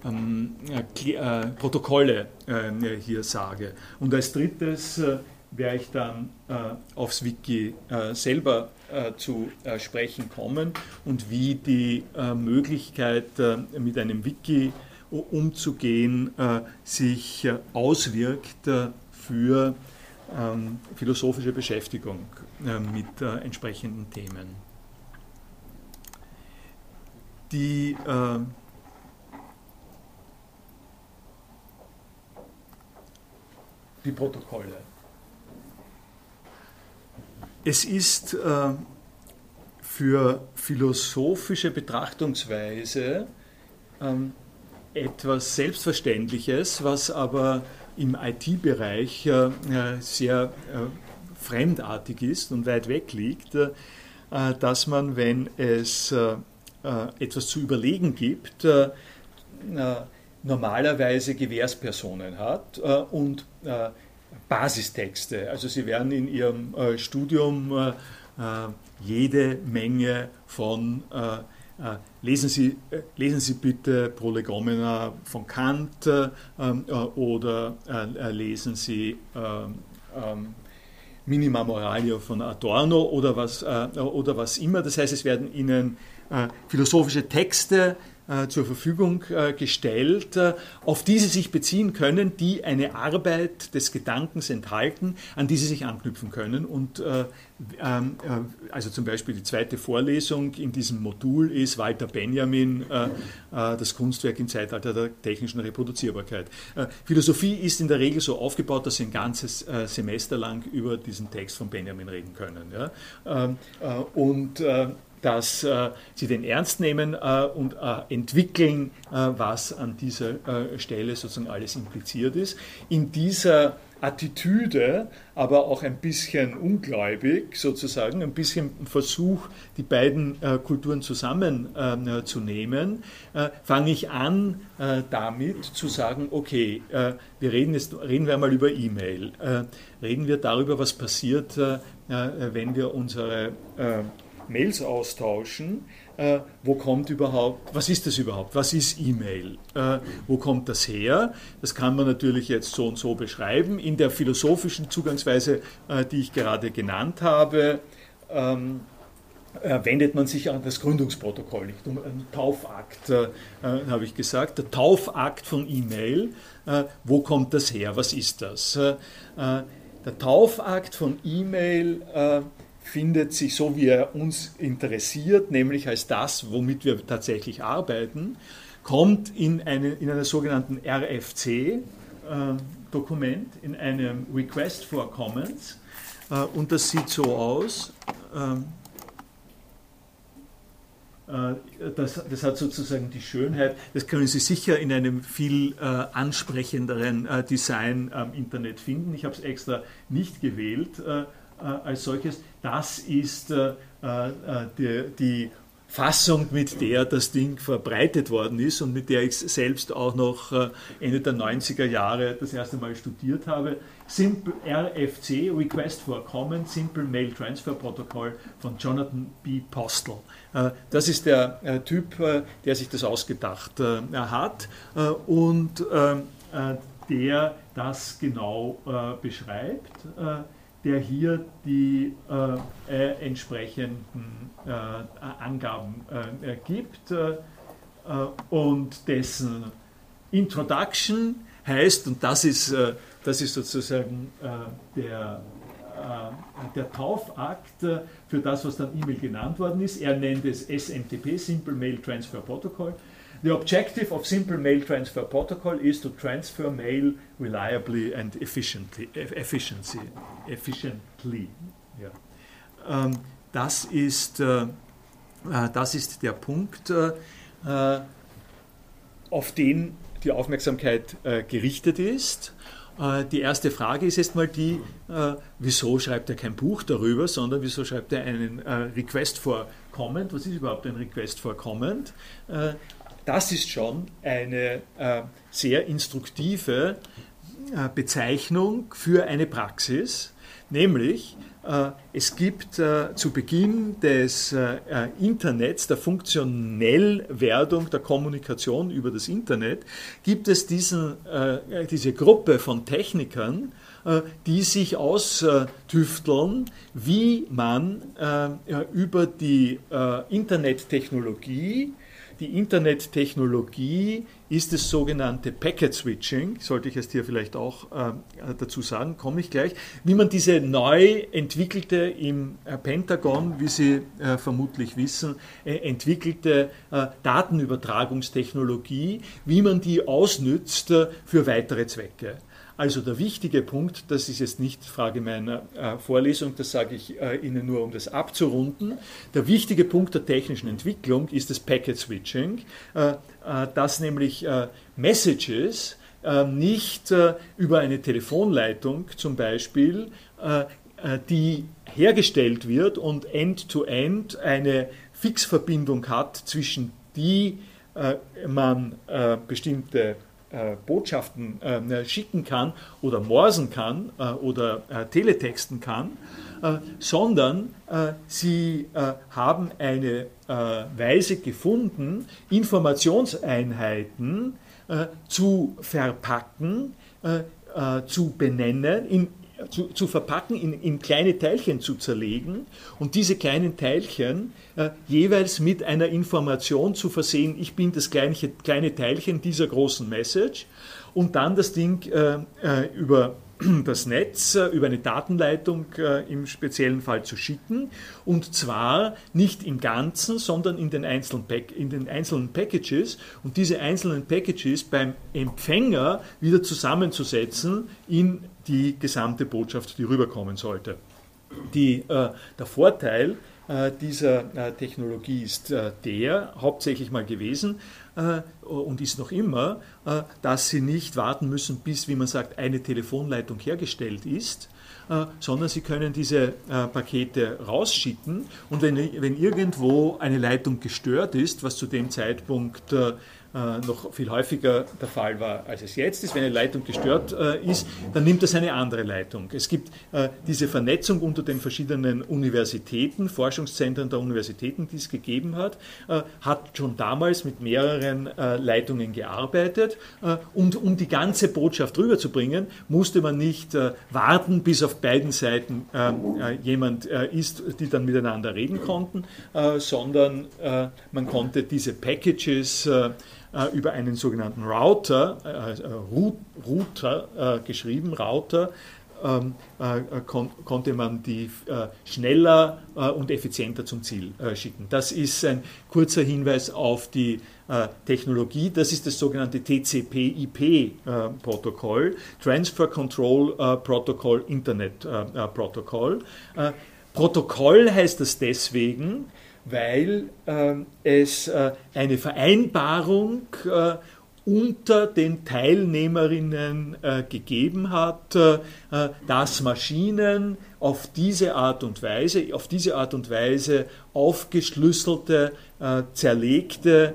ähm, äh, Protokolle äh, hier sage. Und als drittes äh, werde ich dann äh, aufs Wiki äh, selber äh, zu sprechen kommen und wie die Möglichkeit mit einem Wiki umzugehen sich auswirkt für ähm, philosophische Beschäftigung mit entsprechenden Themen. Die die Protokolle. Es ist äh, für philosophische Betrachtungsweise ähm, etwas Selbstverständliches, was aber im IT-Bereich äh, sehr äh, fremdartig ist und weit weg liegt, äh, dass man, wenn es äh, äh, etwas zu überlegen gibt, normalerweise Gewährspersonen hat und Basistexte. Also Sie werden in Ihrem äh, Studium jede Menge von lesen, Sie, lesen Sie bitte Prolegomena von Kant oder lesen Sie ähm, ähm, Minima Moralia von Adorno oder was, oder was immer. Das heißt, es werden Ihnen philosophische Texte äh, zur Verfügung äh, gestellt, äh, auf die Sie sich beziehen können, die eine Arbeit des Gedankens enthalten, an die Sie sich anknüpfen können. Und ähm, also zum Beispiel die zweite Vorlesung in diesem Modul ist Walter Benjamin, das Kunstwerk im Zeitalter der technischen Reproduzierbarkeit. Philosophie ist in der Regel so aufgebaut, dass Sie ein ganzes Semester lang über diesen Text von Benjamin reden können. Ähm, und dass äh, sie den ernst nehmen äh, und äh, entwickeln, äh, was an dieser äh, Stelle sozusagen alles impliziert ist. In dieser Attitüde, aber auch ein bisschen ungläubig sozusagen, ein bisschen Versuch, die beiden äh, Kulturen zusammenzunehmen, fange ich an damit zu sagen, okay, wir reden jetzt reden wir einmal über E-Mail, reden wir darüber, was passiert, wenn wir unsere Mails austauschen. Äh, wo kommt überhaupt, was ist das überhaupt? Was ist E-Mail? Äh, wo kommt das her? Das kann man natürlich jetzt so und so beschreiben. In der philosophischen Zugangsweise, äh, die ich gerade genannt habe, ähm, wendet man sich an das Gründungsprotokoll, nicht um einen Taufakt, äh, habe ich gesagt. Der Taufakt von E-Mail, äh, wo kommt das her? Was ist das? Äh, der Taufakt von E-Mail findet sich so, wie er uns interessiert, nämlich als das, womit wir tatsächlich arbeiten, kommt in, eine, in einer sogenannten RFC-Dokument, äh, in einem Request for Comments. Äh, und das sieht so aus. Ähm, äh, das, hat sozusagen die Schönheit, das können Sie sicher in einem viel ansprechenderen Design am Internet finden. Ich habe es extra nicht gewählt äh, äh, als solches. Das ist äh, äh, die, die Fassung, mit der das Ding verbreitet worden ist und mit der ich selbst auch noch Ende der 90er Jahre das erste Mal studiert habe. Simple RFC, Request for Comment, Simple Mail Transfer Protocol von Jonathan B. Postel. Das ist der Typ, der sich das ausgedacht hat und der das genau beschreibt der hier die äh, äh, entsprechenden äh, Angaben äh, gibt äh, und dessen Introduction heißt, und das ist, äh, das ist sozusagen der, der Taufakt für das, was dann E-Mail genannt worden ist. Er nennt es SMTP, Simple Mail Transfer Protocol. The objective of Simple Mail Transfer Protocol is to transfer mail reliably and efficiently. Efficiency, efficiently. Ja. Ähm, das, ist, äh, äh, das ist der Punkt, äh, äh auf den die Aufmerksamkeit äh, gerichtet ist. Äh, die erste Frage ist jetzt mal die, wieso schreibt er kein Buch darüber, sondern wieso schreibt er einen Request for Comment? Was ist überhaupt ein Request for Comment? Das ist schon eine äh, sehr instruktive äh, Bezeichnung für eine Praxis, nämlich äh, es gibt äh, zu Beginn des äh, äh, Internets, der Funktionellwerdung der Kommunikation über das Internet, gibt es diesen, diese Gruppe von Technikern, die sich austüfteln, wie man über die Internettechnologie die Internettechnologie ist das sogenannte Packet Switching, sollte ich jetzt hier vielleicht auch äh, dazu sagen, komme ich gleich, wie man diese neu entwickelte im äh, Pentagon, wie Sie äh, vermutlich wissen, äh, entwickelte äh, Datenübertragungstechnologie, wie man die ausnützt äh, für weitere Zwecke. Also der wichtige Punkt, das ist jetzt nicht Frage meiner äh, Vorlesung, das sage ich äh, Ihnen nur, um das abzurunden. Der wichtige Punkt der technischen Entwicklung ist das Packet Switching, äh, dass nämlich Messages nicht über eine Telefonleitung zum Beispiel, die hergestellt wird und end-to-end -end eine Fixverbindung hat zwischen die man bestimmte Botschaften schicken kann oder morsen kann oder teletexten kann, sondern sie haben eine Weise gefunden, Informationseinheiten zu verpacken, zu benennen, in zu, zu verpacken, in, in, kleine Teilchen zu zerlegen und diese kleinen Teilchen äh, jeweils mit einer Information zu versehen, ich bin das kleine, kleine Teilchen dieser großen Message und dann das Ding äh, äh über das Netz äh, über eine Datenleitung äh, im speziellen Fall zu schicken und zwar nicht im Ganzen, sondern in den einzelnen, Pack in den einzelnen Packages und diese einzelnen Packages beim Empfänger wieder zusammenzusetzen in die gesamte Botschaft, die rüberkommen sollte. Die, äh, der Vorteil äh, dieser äh, Technologie ist äh, der hauptsächlich mal gewesen und ist noch immer, dass Sie nicht warten müssen, bis, wie man sagt, eine Telefonleitung hergestellt ist, sondern Sie können diese Pakete rausschicken und wenn, wenn irgendwo eine Leitung gestört ist, was zu dem Zeitpunkt äh, noch viel häufiger der Fall war, als es jetzt ist. Wenn eine Leitung gestört äh, ist, dann nimmt das eine andere Leitung. Es gibt äh, diese Vernetzung unter den verschiedenen Universitäten, Forschungszentren der Universitäten, die es gegeben hat, hat schon damals mit mehreren Leitungen gearbeitet. und um die ganze Botschaft rüberzubringen, musste man nicht warten, bis auf beiden Seiten jemand ist, die dann miteinander reden konnten, sondern man konnte diese Packages äh, über einen sogenannten Router, äh, äh Router äh, geschrieben, Router, ähm, äh, kon konnte man die äh, schneller und effizienter zum Ziel schicken. Das ist ein kurzer Hinweis auf die Technologie. Das ist das sogenannte TCP-IP-Protokoll, Transfer Control Protocol Internet Protocol. Protokoll heißt das deswegen, weil äh, es äh, eine Vereinbarung äh, unter den Teilnehmerinnen äh, gegeben hat, äh, dass Maschinen auf diese Art und Weise, auf diese Art und Weise aufgeschlüsselte, äh, zerlegte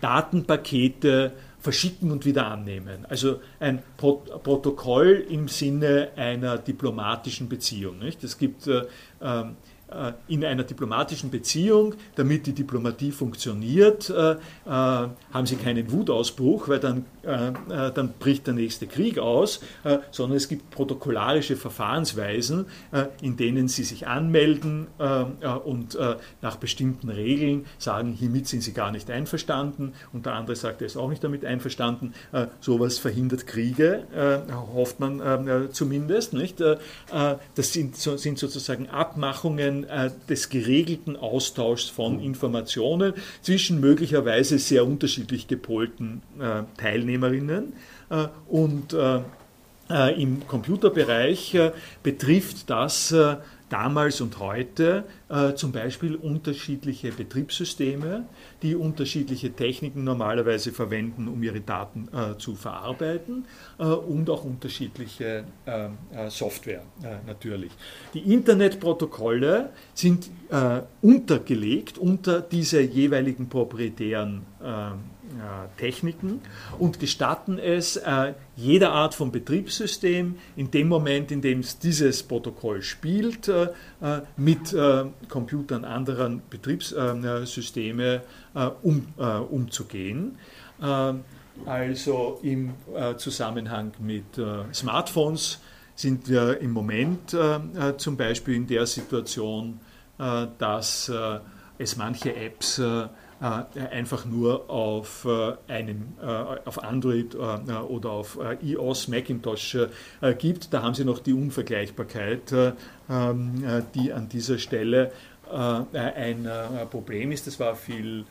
Datenpakete verschicken und wieder annehmen. Also ein Pro Protokoll im Sinne einer diplomatischen Beziehung. Es gibt ähm, äh, in einer diplomatischen Beziehung, damit die Diplomatie funktioniert, äh, äh, haben sie keinen Wutausbruch, weil dann, dann bricht der nächste Krieg aus, sondern es gibt protokollarische Verfahrensweisen, in denen sie sich anmelden und nach bestimmten Regeln sagen, hiermit sind sie gar nicht einverstanden und der andere sagt, er ist auch nicht damit einverstanden. Sowas verhindert Kriege, hofft man zumindest. Das sind sozusagen Abmachungen, äh, des geregelten Austauschs von Informationen zwischen möglicherweise sehr unterschiedlich gepolten äh, Teilnehmerinnen. Äh, und im Computerbereich betrifft das damals und heute äh, zum Beispiel unterschiedliche Betriebssysteme, die unterschiedliche Techniken normalerweise verwenden, um ihre Daten äh, zu verarbeiten äh, und auch unterschiedliche äh, äh, Software äh, natürlich. Die Internetprotokolle sind untergelegt unter diese jeweiligen proprietären Techniken und gestatten es äh, jeder Art von Betriebssystem in dem Moment, in dem es dieses Protokoll spielt, äh, äh mit äh, Computern anderer Betriebssysteme äh, um, äh, umzugehen. also im Zusammenhang mit Smartphones sind wir im Moment zum Beispiel in der Situation, dass es manche Apps äh, einfach nur auf äh, einem, äh, auf Android oder auf iOS, Macintosh gibt. Da haben Sie noch die Unvergleichbarkeit, ähm, die an dieser Stelle ein Problem ist. Das war viel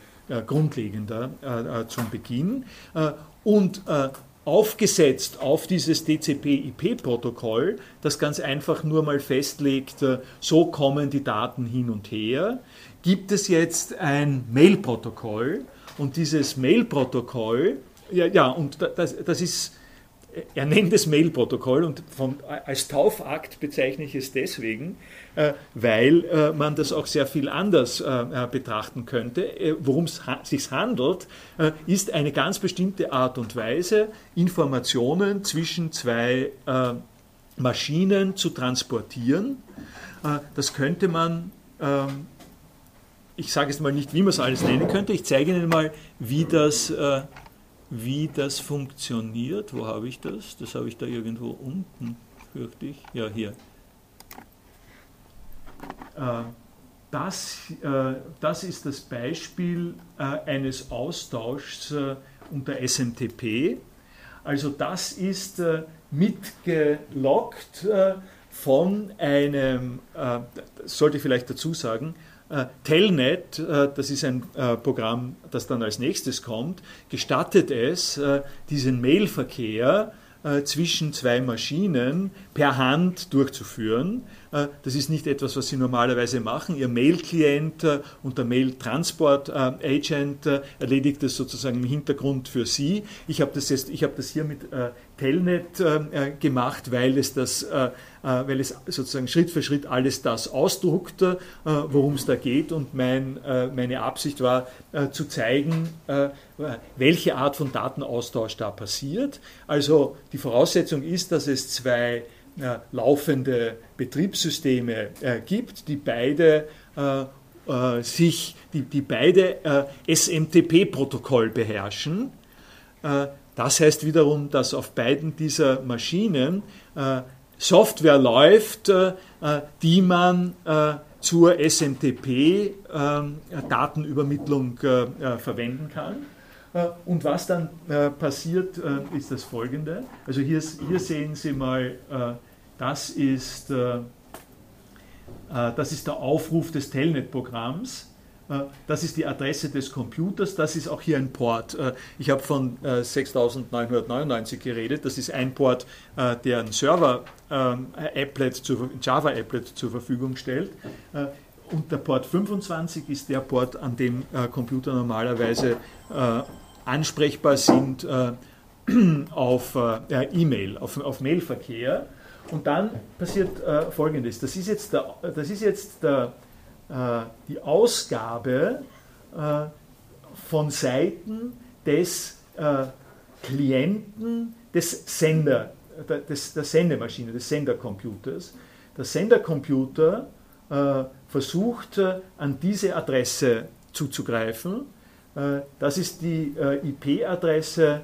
grundlegender zum Beginn. Und aufgesetzt auf dieses TCP-IP-Protokoll, das ganz einfach nur mal festlegt, so kommen die Daten hin und her, gibt es jetzt ein Mail-Protokoll und dieses Mail-Protokoll, ja, ja, und das, das ist er nennt es Mail-Protokoll und von, als Taufakt bezeichne ich es deswegen, äh, weil äh, man das auch sehr viel anders äh, betrachten könnte. Worum es sich handelt, ist eine ganz bestimmte Art und Weise, Informationen zwischen zwei Maschinen zu transportieren. Das könnte man ähm, ich sage jetzt mal nicht, wie man es alles nennen könnte. Ich zeige Ihnen mal, wie das, wie das funktioniert. Wo habe ich das? Das habe ich da irgendwo unten, fürchte ich. Ja, hier. Äh, das, äh, das ist das Beispiel äh, eines Austauschs unter SMTP. Also das ist mitgelockt von einem, sollte ich vielleicht dazu sagen, äh, Telnet, äh, das ist ein äh, Programm, das dann als nächstes kommt, gestattet es, diesen Mailverkehr zwischen zwei Maschinen per Hand durchzuführen. Das ist nicht etwas, was Sie normalerweise machen. Ihr Mail-Client und der Mail-Transport-Agent erledigt das sozusagen im Hintergrund für Sie. Ich habe das, hab das hier mit Telnet gemacht, weil es das äh, weil es sozusagen Schritt für Schritt alles das ausdruckt, äh, worum es da geht. Und mein, äh, meine Absicht war zu zeigen, welche Art von Datenaustausch da passiert. Also die Voraussetzung ist, dass es zwei laufende Betriebssysteme gibt, die beide sich, die, die beide SMTP-Protokoll beherrschen. Das heißt wiederum, dass auf beiden dieser Maschinen Software läuft, äh, die man äh, zur SMTP-Datenübermittlung äh, verwenden kann. Und was dann passiert, ist das folgende. Also hier, hier sehen Sie mal, das ist, das ist der Aufruf des Telnet-Programms. Äh, das ist die Adresse des Computers, das ist auch hier ein Port. Äh, ich habe von 6999 äh, geredet, das ist ein Port, der ein Server-Applet, ähm, Java-Applet zur Verfügung stellt. Und der Port 25 ist der Port, an dem Computer normalerweise ansprechbar sind auf E-Mail, auf, Mailverkehr. Und dann passiert Folgendes. Das ist jetzt der, das ist jetzt der die Ausgabe äh, von Seiten des äh, Klienten des Sender, des, der Sendemaschine, des Sendercomputers. Der Sendercomputer versucht an diese Adresse zuzugreifen. das ist die IP-Adresse,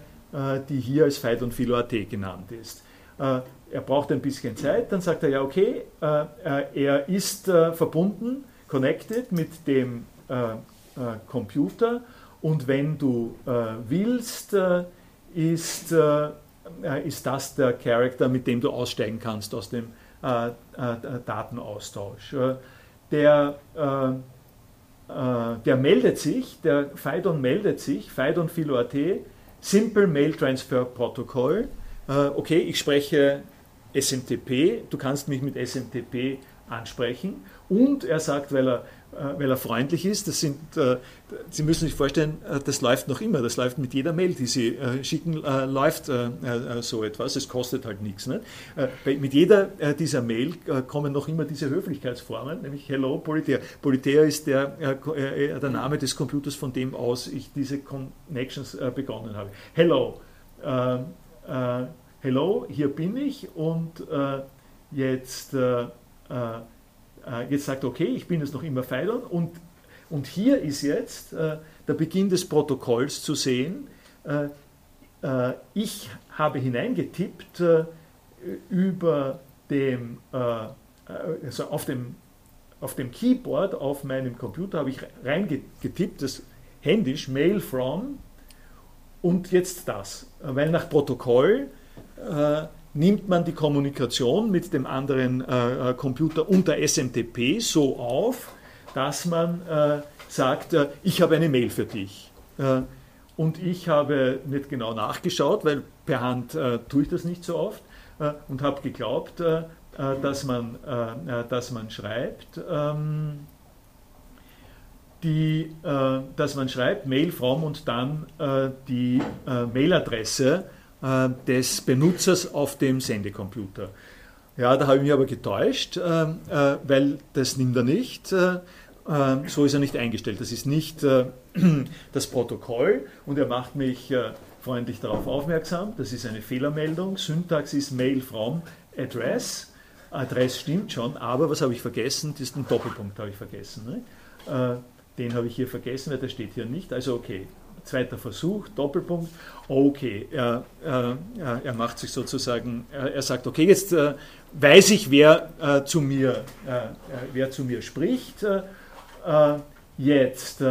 die hier als Fight und Philo.at genannt ist. er braucht ein bisschen Zeit, dann sagt er ja, okay, er ist verbunden connected mit dem äh, äh, Computer und wenn du äh, willst, äh, ist, äh, ist das der Charakter, mit dem du aussteigen kannst aus dem Datenaustausch. der, der meldet sich, der FIDON meldet sich, FIDON Philo.at, Simple Mail Transfer Protocol. okay, ich spreche SMTP, du kannst mich mit SMTP ansprechen und er sagt, weil er, äh, weil er freundlich ist, das sind, äh, Sie müssen sich vorstellen, äh, das läuft noch immer, das läuft mit jeder Mail, die Sie schicken, läuft so etwas, es kostet halt nichts. Nicht? Mit jeder dieser Mail kommen noch immer diese Höflichkeitsformen, nämlich Hello Politeia. Politeia ist der, der Name des Computers, von dem aus ich diese Connections begonnen habe. Hello, hello, hier bin ich und jetzt äh, jetzt sagt, okay, ich bin jetzt noch immer Pfeilern und, und hier ist jetzt äh, der Beginn des Protokolls zu sehen. Äh, ich habe hineingetippt über dem, also auf dem, auf dem Keyboard auf meinem Computer habe ich reingetippt, das händisch, Mail from und jetzt das. Weil nach Protokoll nimmt man die Kommunikation mit dem anderen äh, äh Computer unter SMTP so auf, dass man äh, sagt, äh, ich habe eine Mail für dich. Äh, und ich habe nicht genau nachgeschaut, weil per Hand äh, tue ich das nicht so oft und habe geglaubt, dass, man, dass man schreibt, ähm, die, dass man schreibt Mail from und dann die Mailadresse äh, des Benutzers auf dem Sendecomputer. Ja, da habe ich mich aber getäuscht, äh, äh, weil das nimmt er nicht. So ist er nicht eingestellt. Das ist nicht das Protokoll und er macht mich freundlich darauf aufmerksam. Das ist eine Fehlermeldung. Syntax ist Mail from Address. Adress stimmt schon, aber was habe ich vergessen? Das ist ein Doppelpunkt habe ich vergessen. Ne? Den habe ich hier vergessen, weil der steht hier nicht. Also okay, zweiter Versuch, Doppelpunkt. Okay, er, er, er macht sich sozusagen, er, sagt, okay, jetzt äh, weiß ich, wer, äh, zu, mir, äh, äh wer zu mir spricht. Äh, äh, jetzt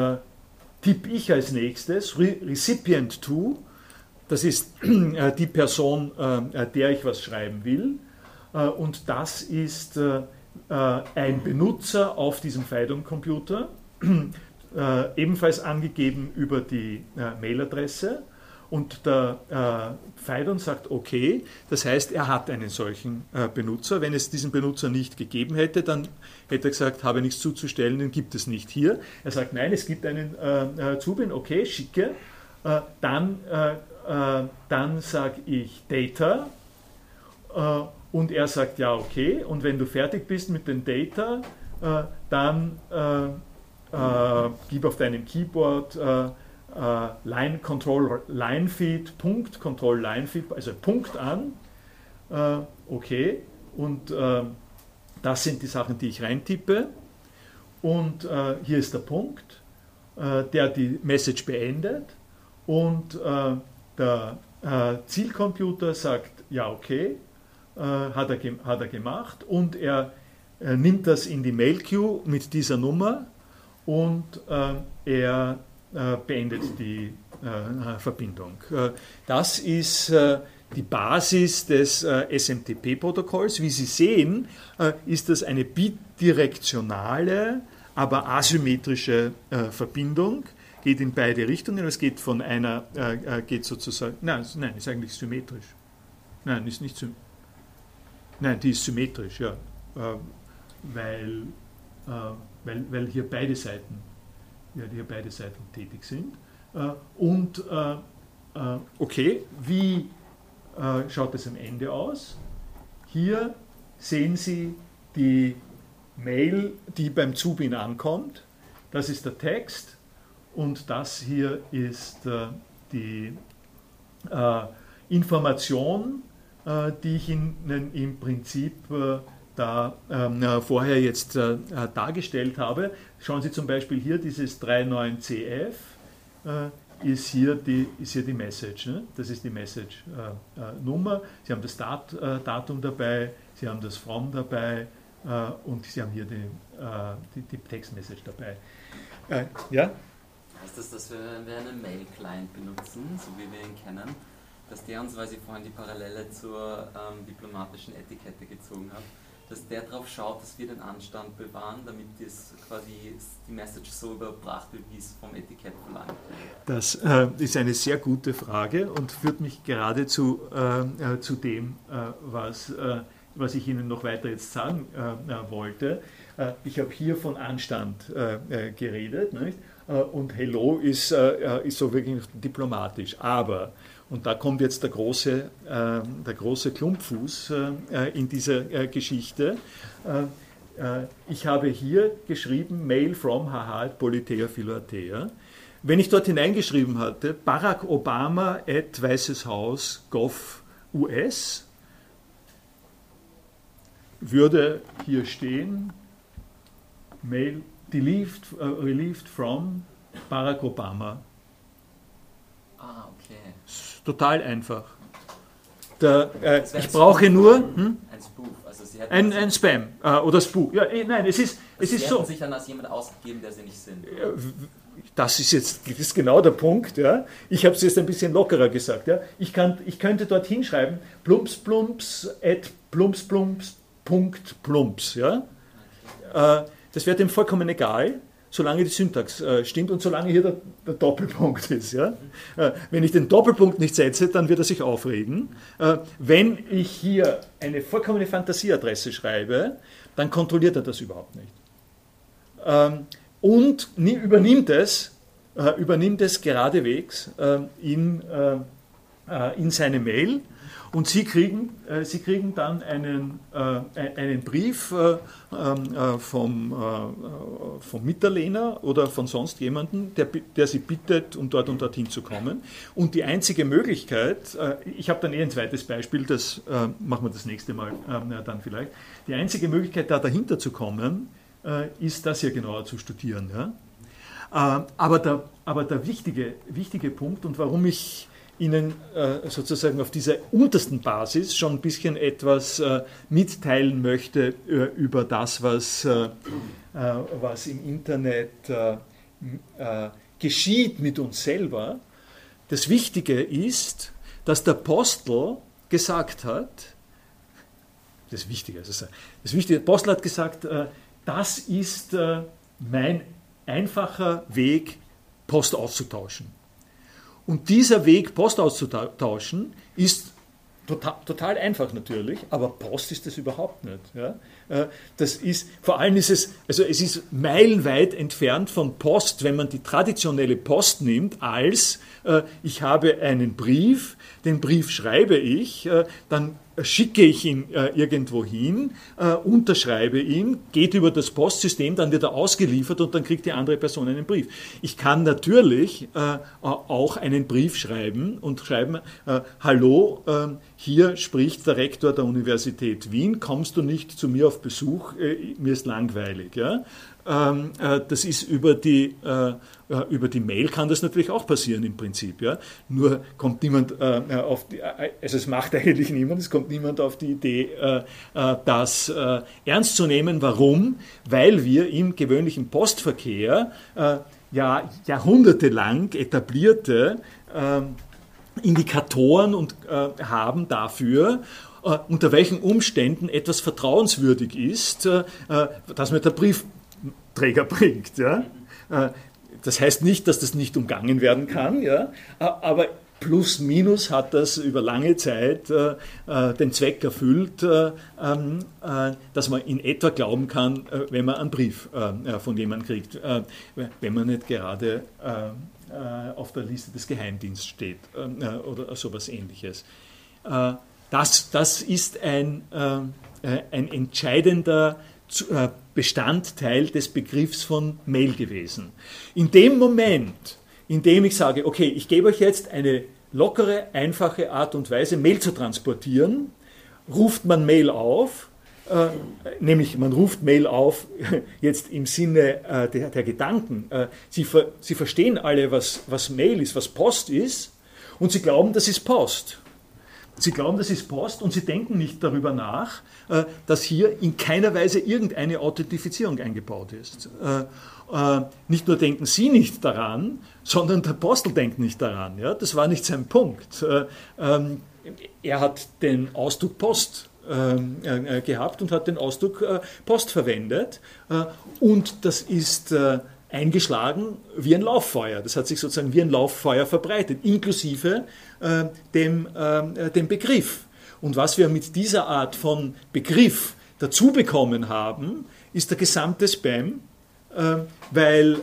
tippe ich als nächstes Re Recipient to, das ist die Person, der ich was schreiben will. und das ist ein Benutzer auf diesem FIDOM-Computer äh, ebenfalls angegeben über die äh, Mailadresse. Und der äh, Phaidon sagt, okay, das heißt, er hat einen solchen äh, Benutzer. Wenn es diesen Benutzer nicht gegeben hätte, dann hätte er gesagt, habe nichts zuzustellen, den gibt es nicht hier. Er sagt, nein, es gibt einen äh, äh Zubin, okay, schicke. Äh, dann dann sage ich Data und er sagt, ja, okay. Und wenn du fertig bist mit den Data, dann äh, gib auf deinem Keyboard äh, äh, Line Control Line Feed, Punkt, Control Line Feed, also Punkt an. Äh, okay, und äh, das sind die Sachen, die ich reintippe. Und äh, hier ist der Punkt, der die Message beendet. Und der Zielcomputer sagt, ja, okay, hat, er hat er gemacht. Und er nimmt das in die Mail Queue mit dieser Nummer und äh, er äh, beendet die äh, Verbindung. Äh, das ist äh, die Basis des äh, SMTP-Protokolls. Wie Sie sehen, ist das eine bidirektionale, aber asymmetrische Verbindung. Geht in beide Richtungen. Es geht von einer, geht sozusagen, nein, nein, ist eigentlich symmetrisch. Nein, ist nicht symmetrisch. Nein, die ist symmetrisch, ja. weil weil, weil hier beide Seiten, ja, hier beide Seiten tätig sind. Äh, und äh, äh, okay, wie schaut es am Ende aus? Hier sehen Sie die Mail, die beim Zubin ankommt. Das ist der Text und das hier ist die Information, die ich Ihnen im Prinzip da ähm, äh, vorher jetzt äh, äh, dargestellt habe. Schauen Sie zum Beispiel hier, dieses 39CF äh, ist, hier die, ist hier die Message. Ne? Das ist die Message-Nummer. Äh, Sie haben das Dat, äh, Datum dabei, Sie haben das From dabei und Sie haben hier die, die, die Textmessage dabei. ja? Heißt das, dass wir, wir einen Mail-Client benutzen, so wie wir ihn kennen, dass der uns, weil Sie vorhin die Parallele zur ähm, diplomatischen Etikette gezogen haben, dass der darauf schaut, dass wir den Anstand bewahren, damit das quasi die Message so überbracht wird, wie es vom Etikett verlangt Das äh, ist eine sehr gute Frage und führt mich geradezu äh, äh, zu dem, äh, was, äh, was ich Ihnen noch weiter jetzt sagen äh, wollte. ich habe hier von Anstand geredet nicht? Und Hello ist, ist so wirklich diplomatisch, aber und da kommt jetzt der große, äh, der große Klumpfuß äh, in dieser äh, Geschichte. Äh, äh, ich habe hier geschrieben, Mail from Hahalt Politea Philoatea. Wenn ich dort hineingeschrieben hatte, Barack Obama at Weißes Haus Gov US, würde hier stehen, Mail relieved, uh, relieved from Barack Obama Total einfach. Der, äh, ich brauche nur hm? ein Spoof. Also Sie ein, ein Spam äh, oder Spoof. Ja, eh, nein, es ist, es ist so. sich dann als jemand ausgegeben, der Sie nicht sind. Das ist jetzt das ist genau der Punkt. Ja. Ich habe es jetzt ein bisschen lockerer gesagt. Ja. Ich, kann, ich könnte dort hinschreiben, plumps plumps at plumps plumps Punkt plumps. Ja. Okay. Äh, das wäre dem vollkommen egal solange die Syntax äh, stimmt und solange hier der, der Doppelpunkt ist. Ja? Äh, wenn ich den Doppelpunkt nicht setze, dann wird er sich aufregen. Äh, wenn ich hier eine vollkommene Fantasieadresse schreibe, dann kontrolliert er das überhaupt nicht. Ähm, und übernimmt es, äh, übernimmt es geradewegs ähm, in, äh, äh, in seine Mail und Sie kriegen, äh, Sie kriegen dann einen, äh, einen Brief äh, ähm, äh vom, äh, vom Mitterlehner oder von sonst jemandem, der, der Sie bittet, um dort und dorthin zu kommen. Und die einzige Möglichkeit, ich habe dann eh ein zweites Beispiel, das machen wir das nächste Mal dann vielleicht, die einzige Möglichkeit, da dahinter zu kommen, ist das hier genauer zu studieren. Ja? aber der, aber der wichtige, wichtige Punkt und warum ich Ihnen äh, sozusagen auf dieser untersten Basis schon ein bisschen etwas äh, mitteilen möchte äh, über das, was, was im Internet geschieht mit uns selber. Das Wichtige ist, dass der Apostel gesagt hat, das Wichtige, also das Wichtige, der Apostel hat gesagt, das ist mein einfacher Weg, Post auszutauschen. Und dieser Weg, Post auszutauschen, ist total, total einfach natürlich, aber Post ist das überhaupt nicht. Ja? Äh, das ist, vor allem ist es, also es ist meilenweit entfernt von Post, wenn man die traditionelle Post nimmt, als äh, ich habe einen Brief, den Brief schreibe ich, äh, dann schicke ich ihn äh, irgendwo hin, äh, unterschreibe ihn, geht über das Postsystem, dann wird er ausgeliefert und dann kriegt die andere Person einen Brief. Ich kann natürlich äh, auch einen Brief schreiben und schreiben, hallo, ähm, hier spricht der Rektor der Universität Wien, kommst du nicht zu mir auf Besuch, äh, mir ist langweilig. Ja? Ähm, äh, das ist über die, äh, über die Mail kann das natürlich auch passieren im Prinzip. Ja? Nur kommt niemand auf die, also es macht eigentlich niemand, es kommt niemand auf die Idee, das ernst zu nehmen. Warum? Weil wir im gewöhnlichen Postverkehr ja jahrhundertelang etablierte ähm, Indikatoren und, äh, haben dafür, äh, unter welchen Umständen etwas vertrauenswürdig ist, äh, dass mir der Briefträger bringt. Ja? Äh, das heißt nicht, dass das nicht umgangen werden kann, ja? aber plus minus hat das über lange Zeit äh, äh, den Zweck erfüllt, äh, ähm, dass man in etwa glauben kann, wenn man einen Brief von jemandem kriegt, wenn man nicht gerade äh, auf der Liste des Geheimdienstes steht äh, äh, oder sowas ähnliches. Das, das ist ein, ein entscheidender Bestandteil des Begriffs von Mail gewesen. In dem Moment, in dem ich sage, okay, ich gebe euch jetzt eine lockere, einfache Art und Weise, Mail zu transportieren, ruft man Mail auf äh, nämlich man ruft Mail auf, jetzt im Sinne äh, der, der, Gedanken. Äh, sie, ver, sie verstehen alle, was, was Mail ist, was Post ist, und sie glauben, das ist Post. Sie glauben, das ist Post und sie denken nicht darüber nach, äh, dass hier in keiner Weise irgendeine Authentifizierung eingebaut ist. Äh, äh, nicht nur denken Sie nicht daran, sondern der Apostel denkt nicht daran. Das war nicht sein Punkt. Ähm, er hat den Ausdruck Post ähm, äh, äh, gehabt und hat den Ausdruck Post verwendet. Und das ist eingeschlagen wie ein Lauffeuer. Das hat sich sozusagen wie ein Lauffeuer verbreitet, inklusive äh, dem, dem Begriff. Und was wir mit dieser Art von Begriff dazu bekommen haben, ist der gesamte Spam, weil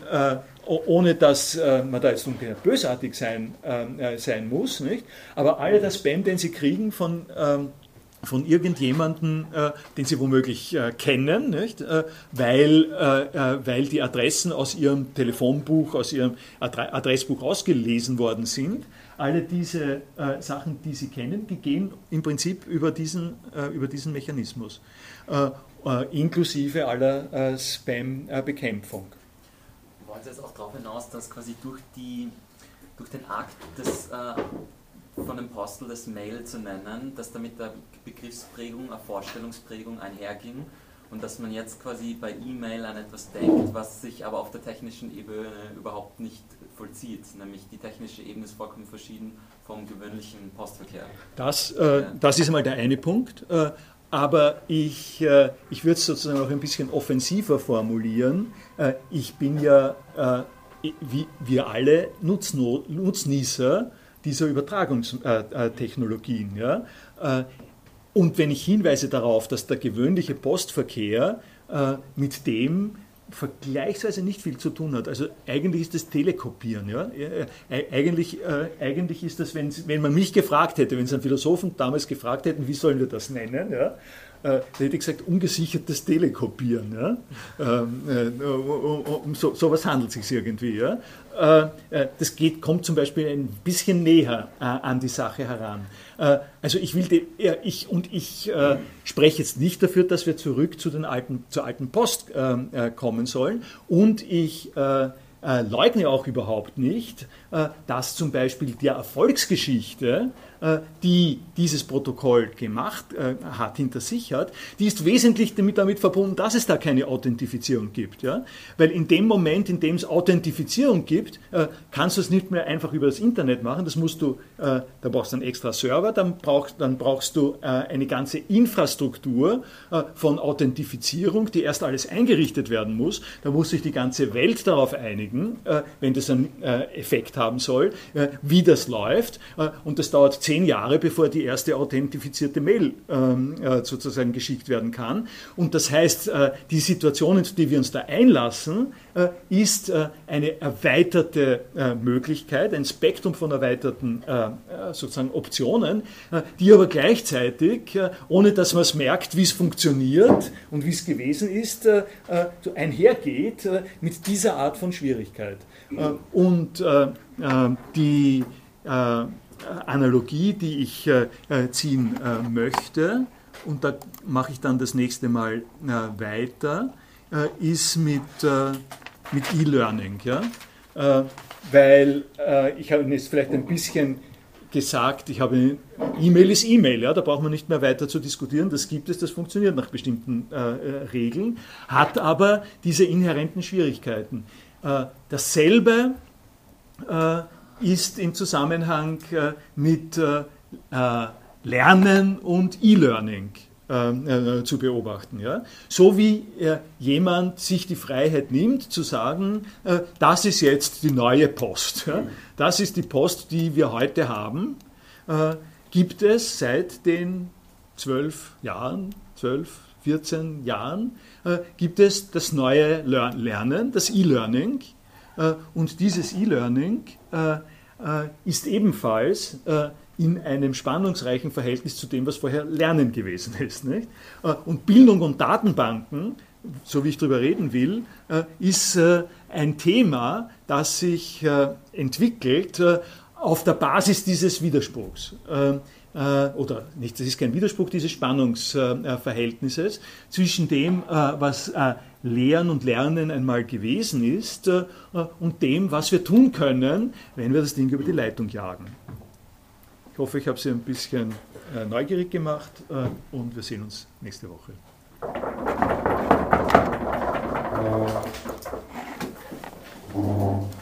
ohne dass man da jetzt bösartig sein, sein muss, nicht? aber all der Spam, den Sie kriegen von ähm, von irgendjemandem, äh, den Sie womöglich äh, kennen? Äh, weil, äh, äh, weil die Adressen aus Ihrem Telefonbuch, aus Ihrem Adressbuch ausgelesen worden sind. Alle diese äh, Sachen, die Sie kennen, die gehen im Prinzip über diesen, über diesen Mechanismus, inklusive aller Spam-Bekämpfung. Ich wollte jetzt auch darauf hinaus, dass quasi durch, die, durch den Akt des von dem Postel das Mail zu nennen, dass damit der Begriffsprägung, eine Vorstellungsprägung einherging und dass man jetzt quasi bei E-Mail an etwas denkt, was sich aber auf der technischen Ebene überhaupt nicht vollzieht, nämlich die technische Ebene ist vollkommen verschieden vom gewöhnlichen Postverkehr. Das, äh, das ist mal der eine Punkt. Äh, aber ich, äh, ich würde es sozusagen auch ein bisschen offensiver formulieren. Äh, ich bin ja, äh, wie wir alle, Nutzno Nutznießer dieser Übertragungstechnologien. Ja? Äh, und wenn ich hinweise darauf, dass der gewöhnliche Postverkehr äh, mit dem vergleichsweise nicht viel zu tun hat. Also eigentlich ist das Telekopieren. Ja? Eigentlich, äh, eigentlich ist das, wenn, wenn man mich gefragt hätte, wenn es einen Philosophen damals gefragt hätten, wie sollen wir das nennen, ja? Äh, hätte ich gesagt, ungesichertes Telekopieren. Ja? Ähm, äh, um so, sowas handelt es sich irgendwie. Ja? Äh, äh, das geht, kommt zum Beispiel ein bisschen näher äh, an die Sache heran. Äh, also ich will, die, ich und ich spreche jetzt nicht dafür, dass wir zurück zu den alten, zur alten Post kommen sollen. Und ich leugne auch überhaupt nicht, dass zum Beispiel der Erfolgsgeschichte die dieses Protokoll gemacht äh, hat, hinter sich hat, die ist wesentlich damit, damit verbunden, dass es da keine Authentifizierung gibt. Ja? Weil in dem Moment, in dem es Authentifizierung gibt, äh, kannst du es nicht mehr einfach über das Internet machen. Das musst du, da brauchst du einen extra Server, dann brauchst, dann brauchst du eine ganze Infrastruktur von Authentifizierung, die erst alles eingerichtet werden muss. Da muss sich die ganze Welt darauf einigen, wenn das einen Effekt haben soll, wie das läuft. Und das dauert zehn zehn Jahre, bevor die erste authentifizierte Mail ähm, äh, sozusagen geschickt werden kann. Und das heißt, äh, die Situation, in die wir uns da einlassen, äh, ist eine erweiterte Möglichkeit, ein Spektrum von erweiterten sozusagen Optionen, die aber gleichzeitig, ohne dass man es merkt, wie es funktioniert und wie es gewesen ist, einhergeht mit dieser Art von Schwierigkeit. und die Analogie, die ich äh, äh, ziehen äh, möchte, und da mache ich dann das nächste Mal weiter, ist mit, mit E-Learning. Ja? weil ich habe jetzt vielleicht ein bisschen gesagt, ich habe E-Mail ist E-Mail, ja, da braucht man nicht mehr weiter zu diskutieren, das gibt es, das funktioniert nach bestimmten Regeln, hat aber diese inhärenten Schwierigkeiten. Dasselbe äh, ist im Zusammenhang äh, mit äh, äh, Lernen und E-Learning zu beobachten. Ja? So wie jemand sich die Freiheit nimmt zu sagen, das ist jetzt die neue Post. Ja? Das ist die Post, die wir heute haben. gibt es seit den zwölf Jahren, zwölf, 14 Jahren, gibt es das neue Lernen, das E-Learning. und dieses E-Learning ist ebenfalls äh, in einem spannungsreichen Verhältnis zu dem, was vorher Lernen gewesen ist. Nicht? Äh, und Bildung und Datenbanken, so wie ich darüber reden will, ist ein Thema, das sich entwickelt auf der Basis dieses Widerspruchs oder nicht, das ist kein Widerspruch dieses Spannungsverhältnisses zwischen dem, was Lehren und Lernen einmal gewesen ist äh, und dem, was wir tun können, wenn wir das Ding über die Leitung jagen. Ich hoffe, ich habe Sie ein bisschen äh, neugierig gemacht äh, und wir sehen uns nächste Woche. Thank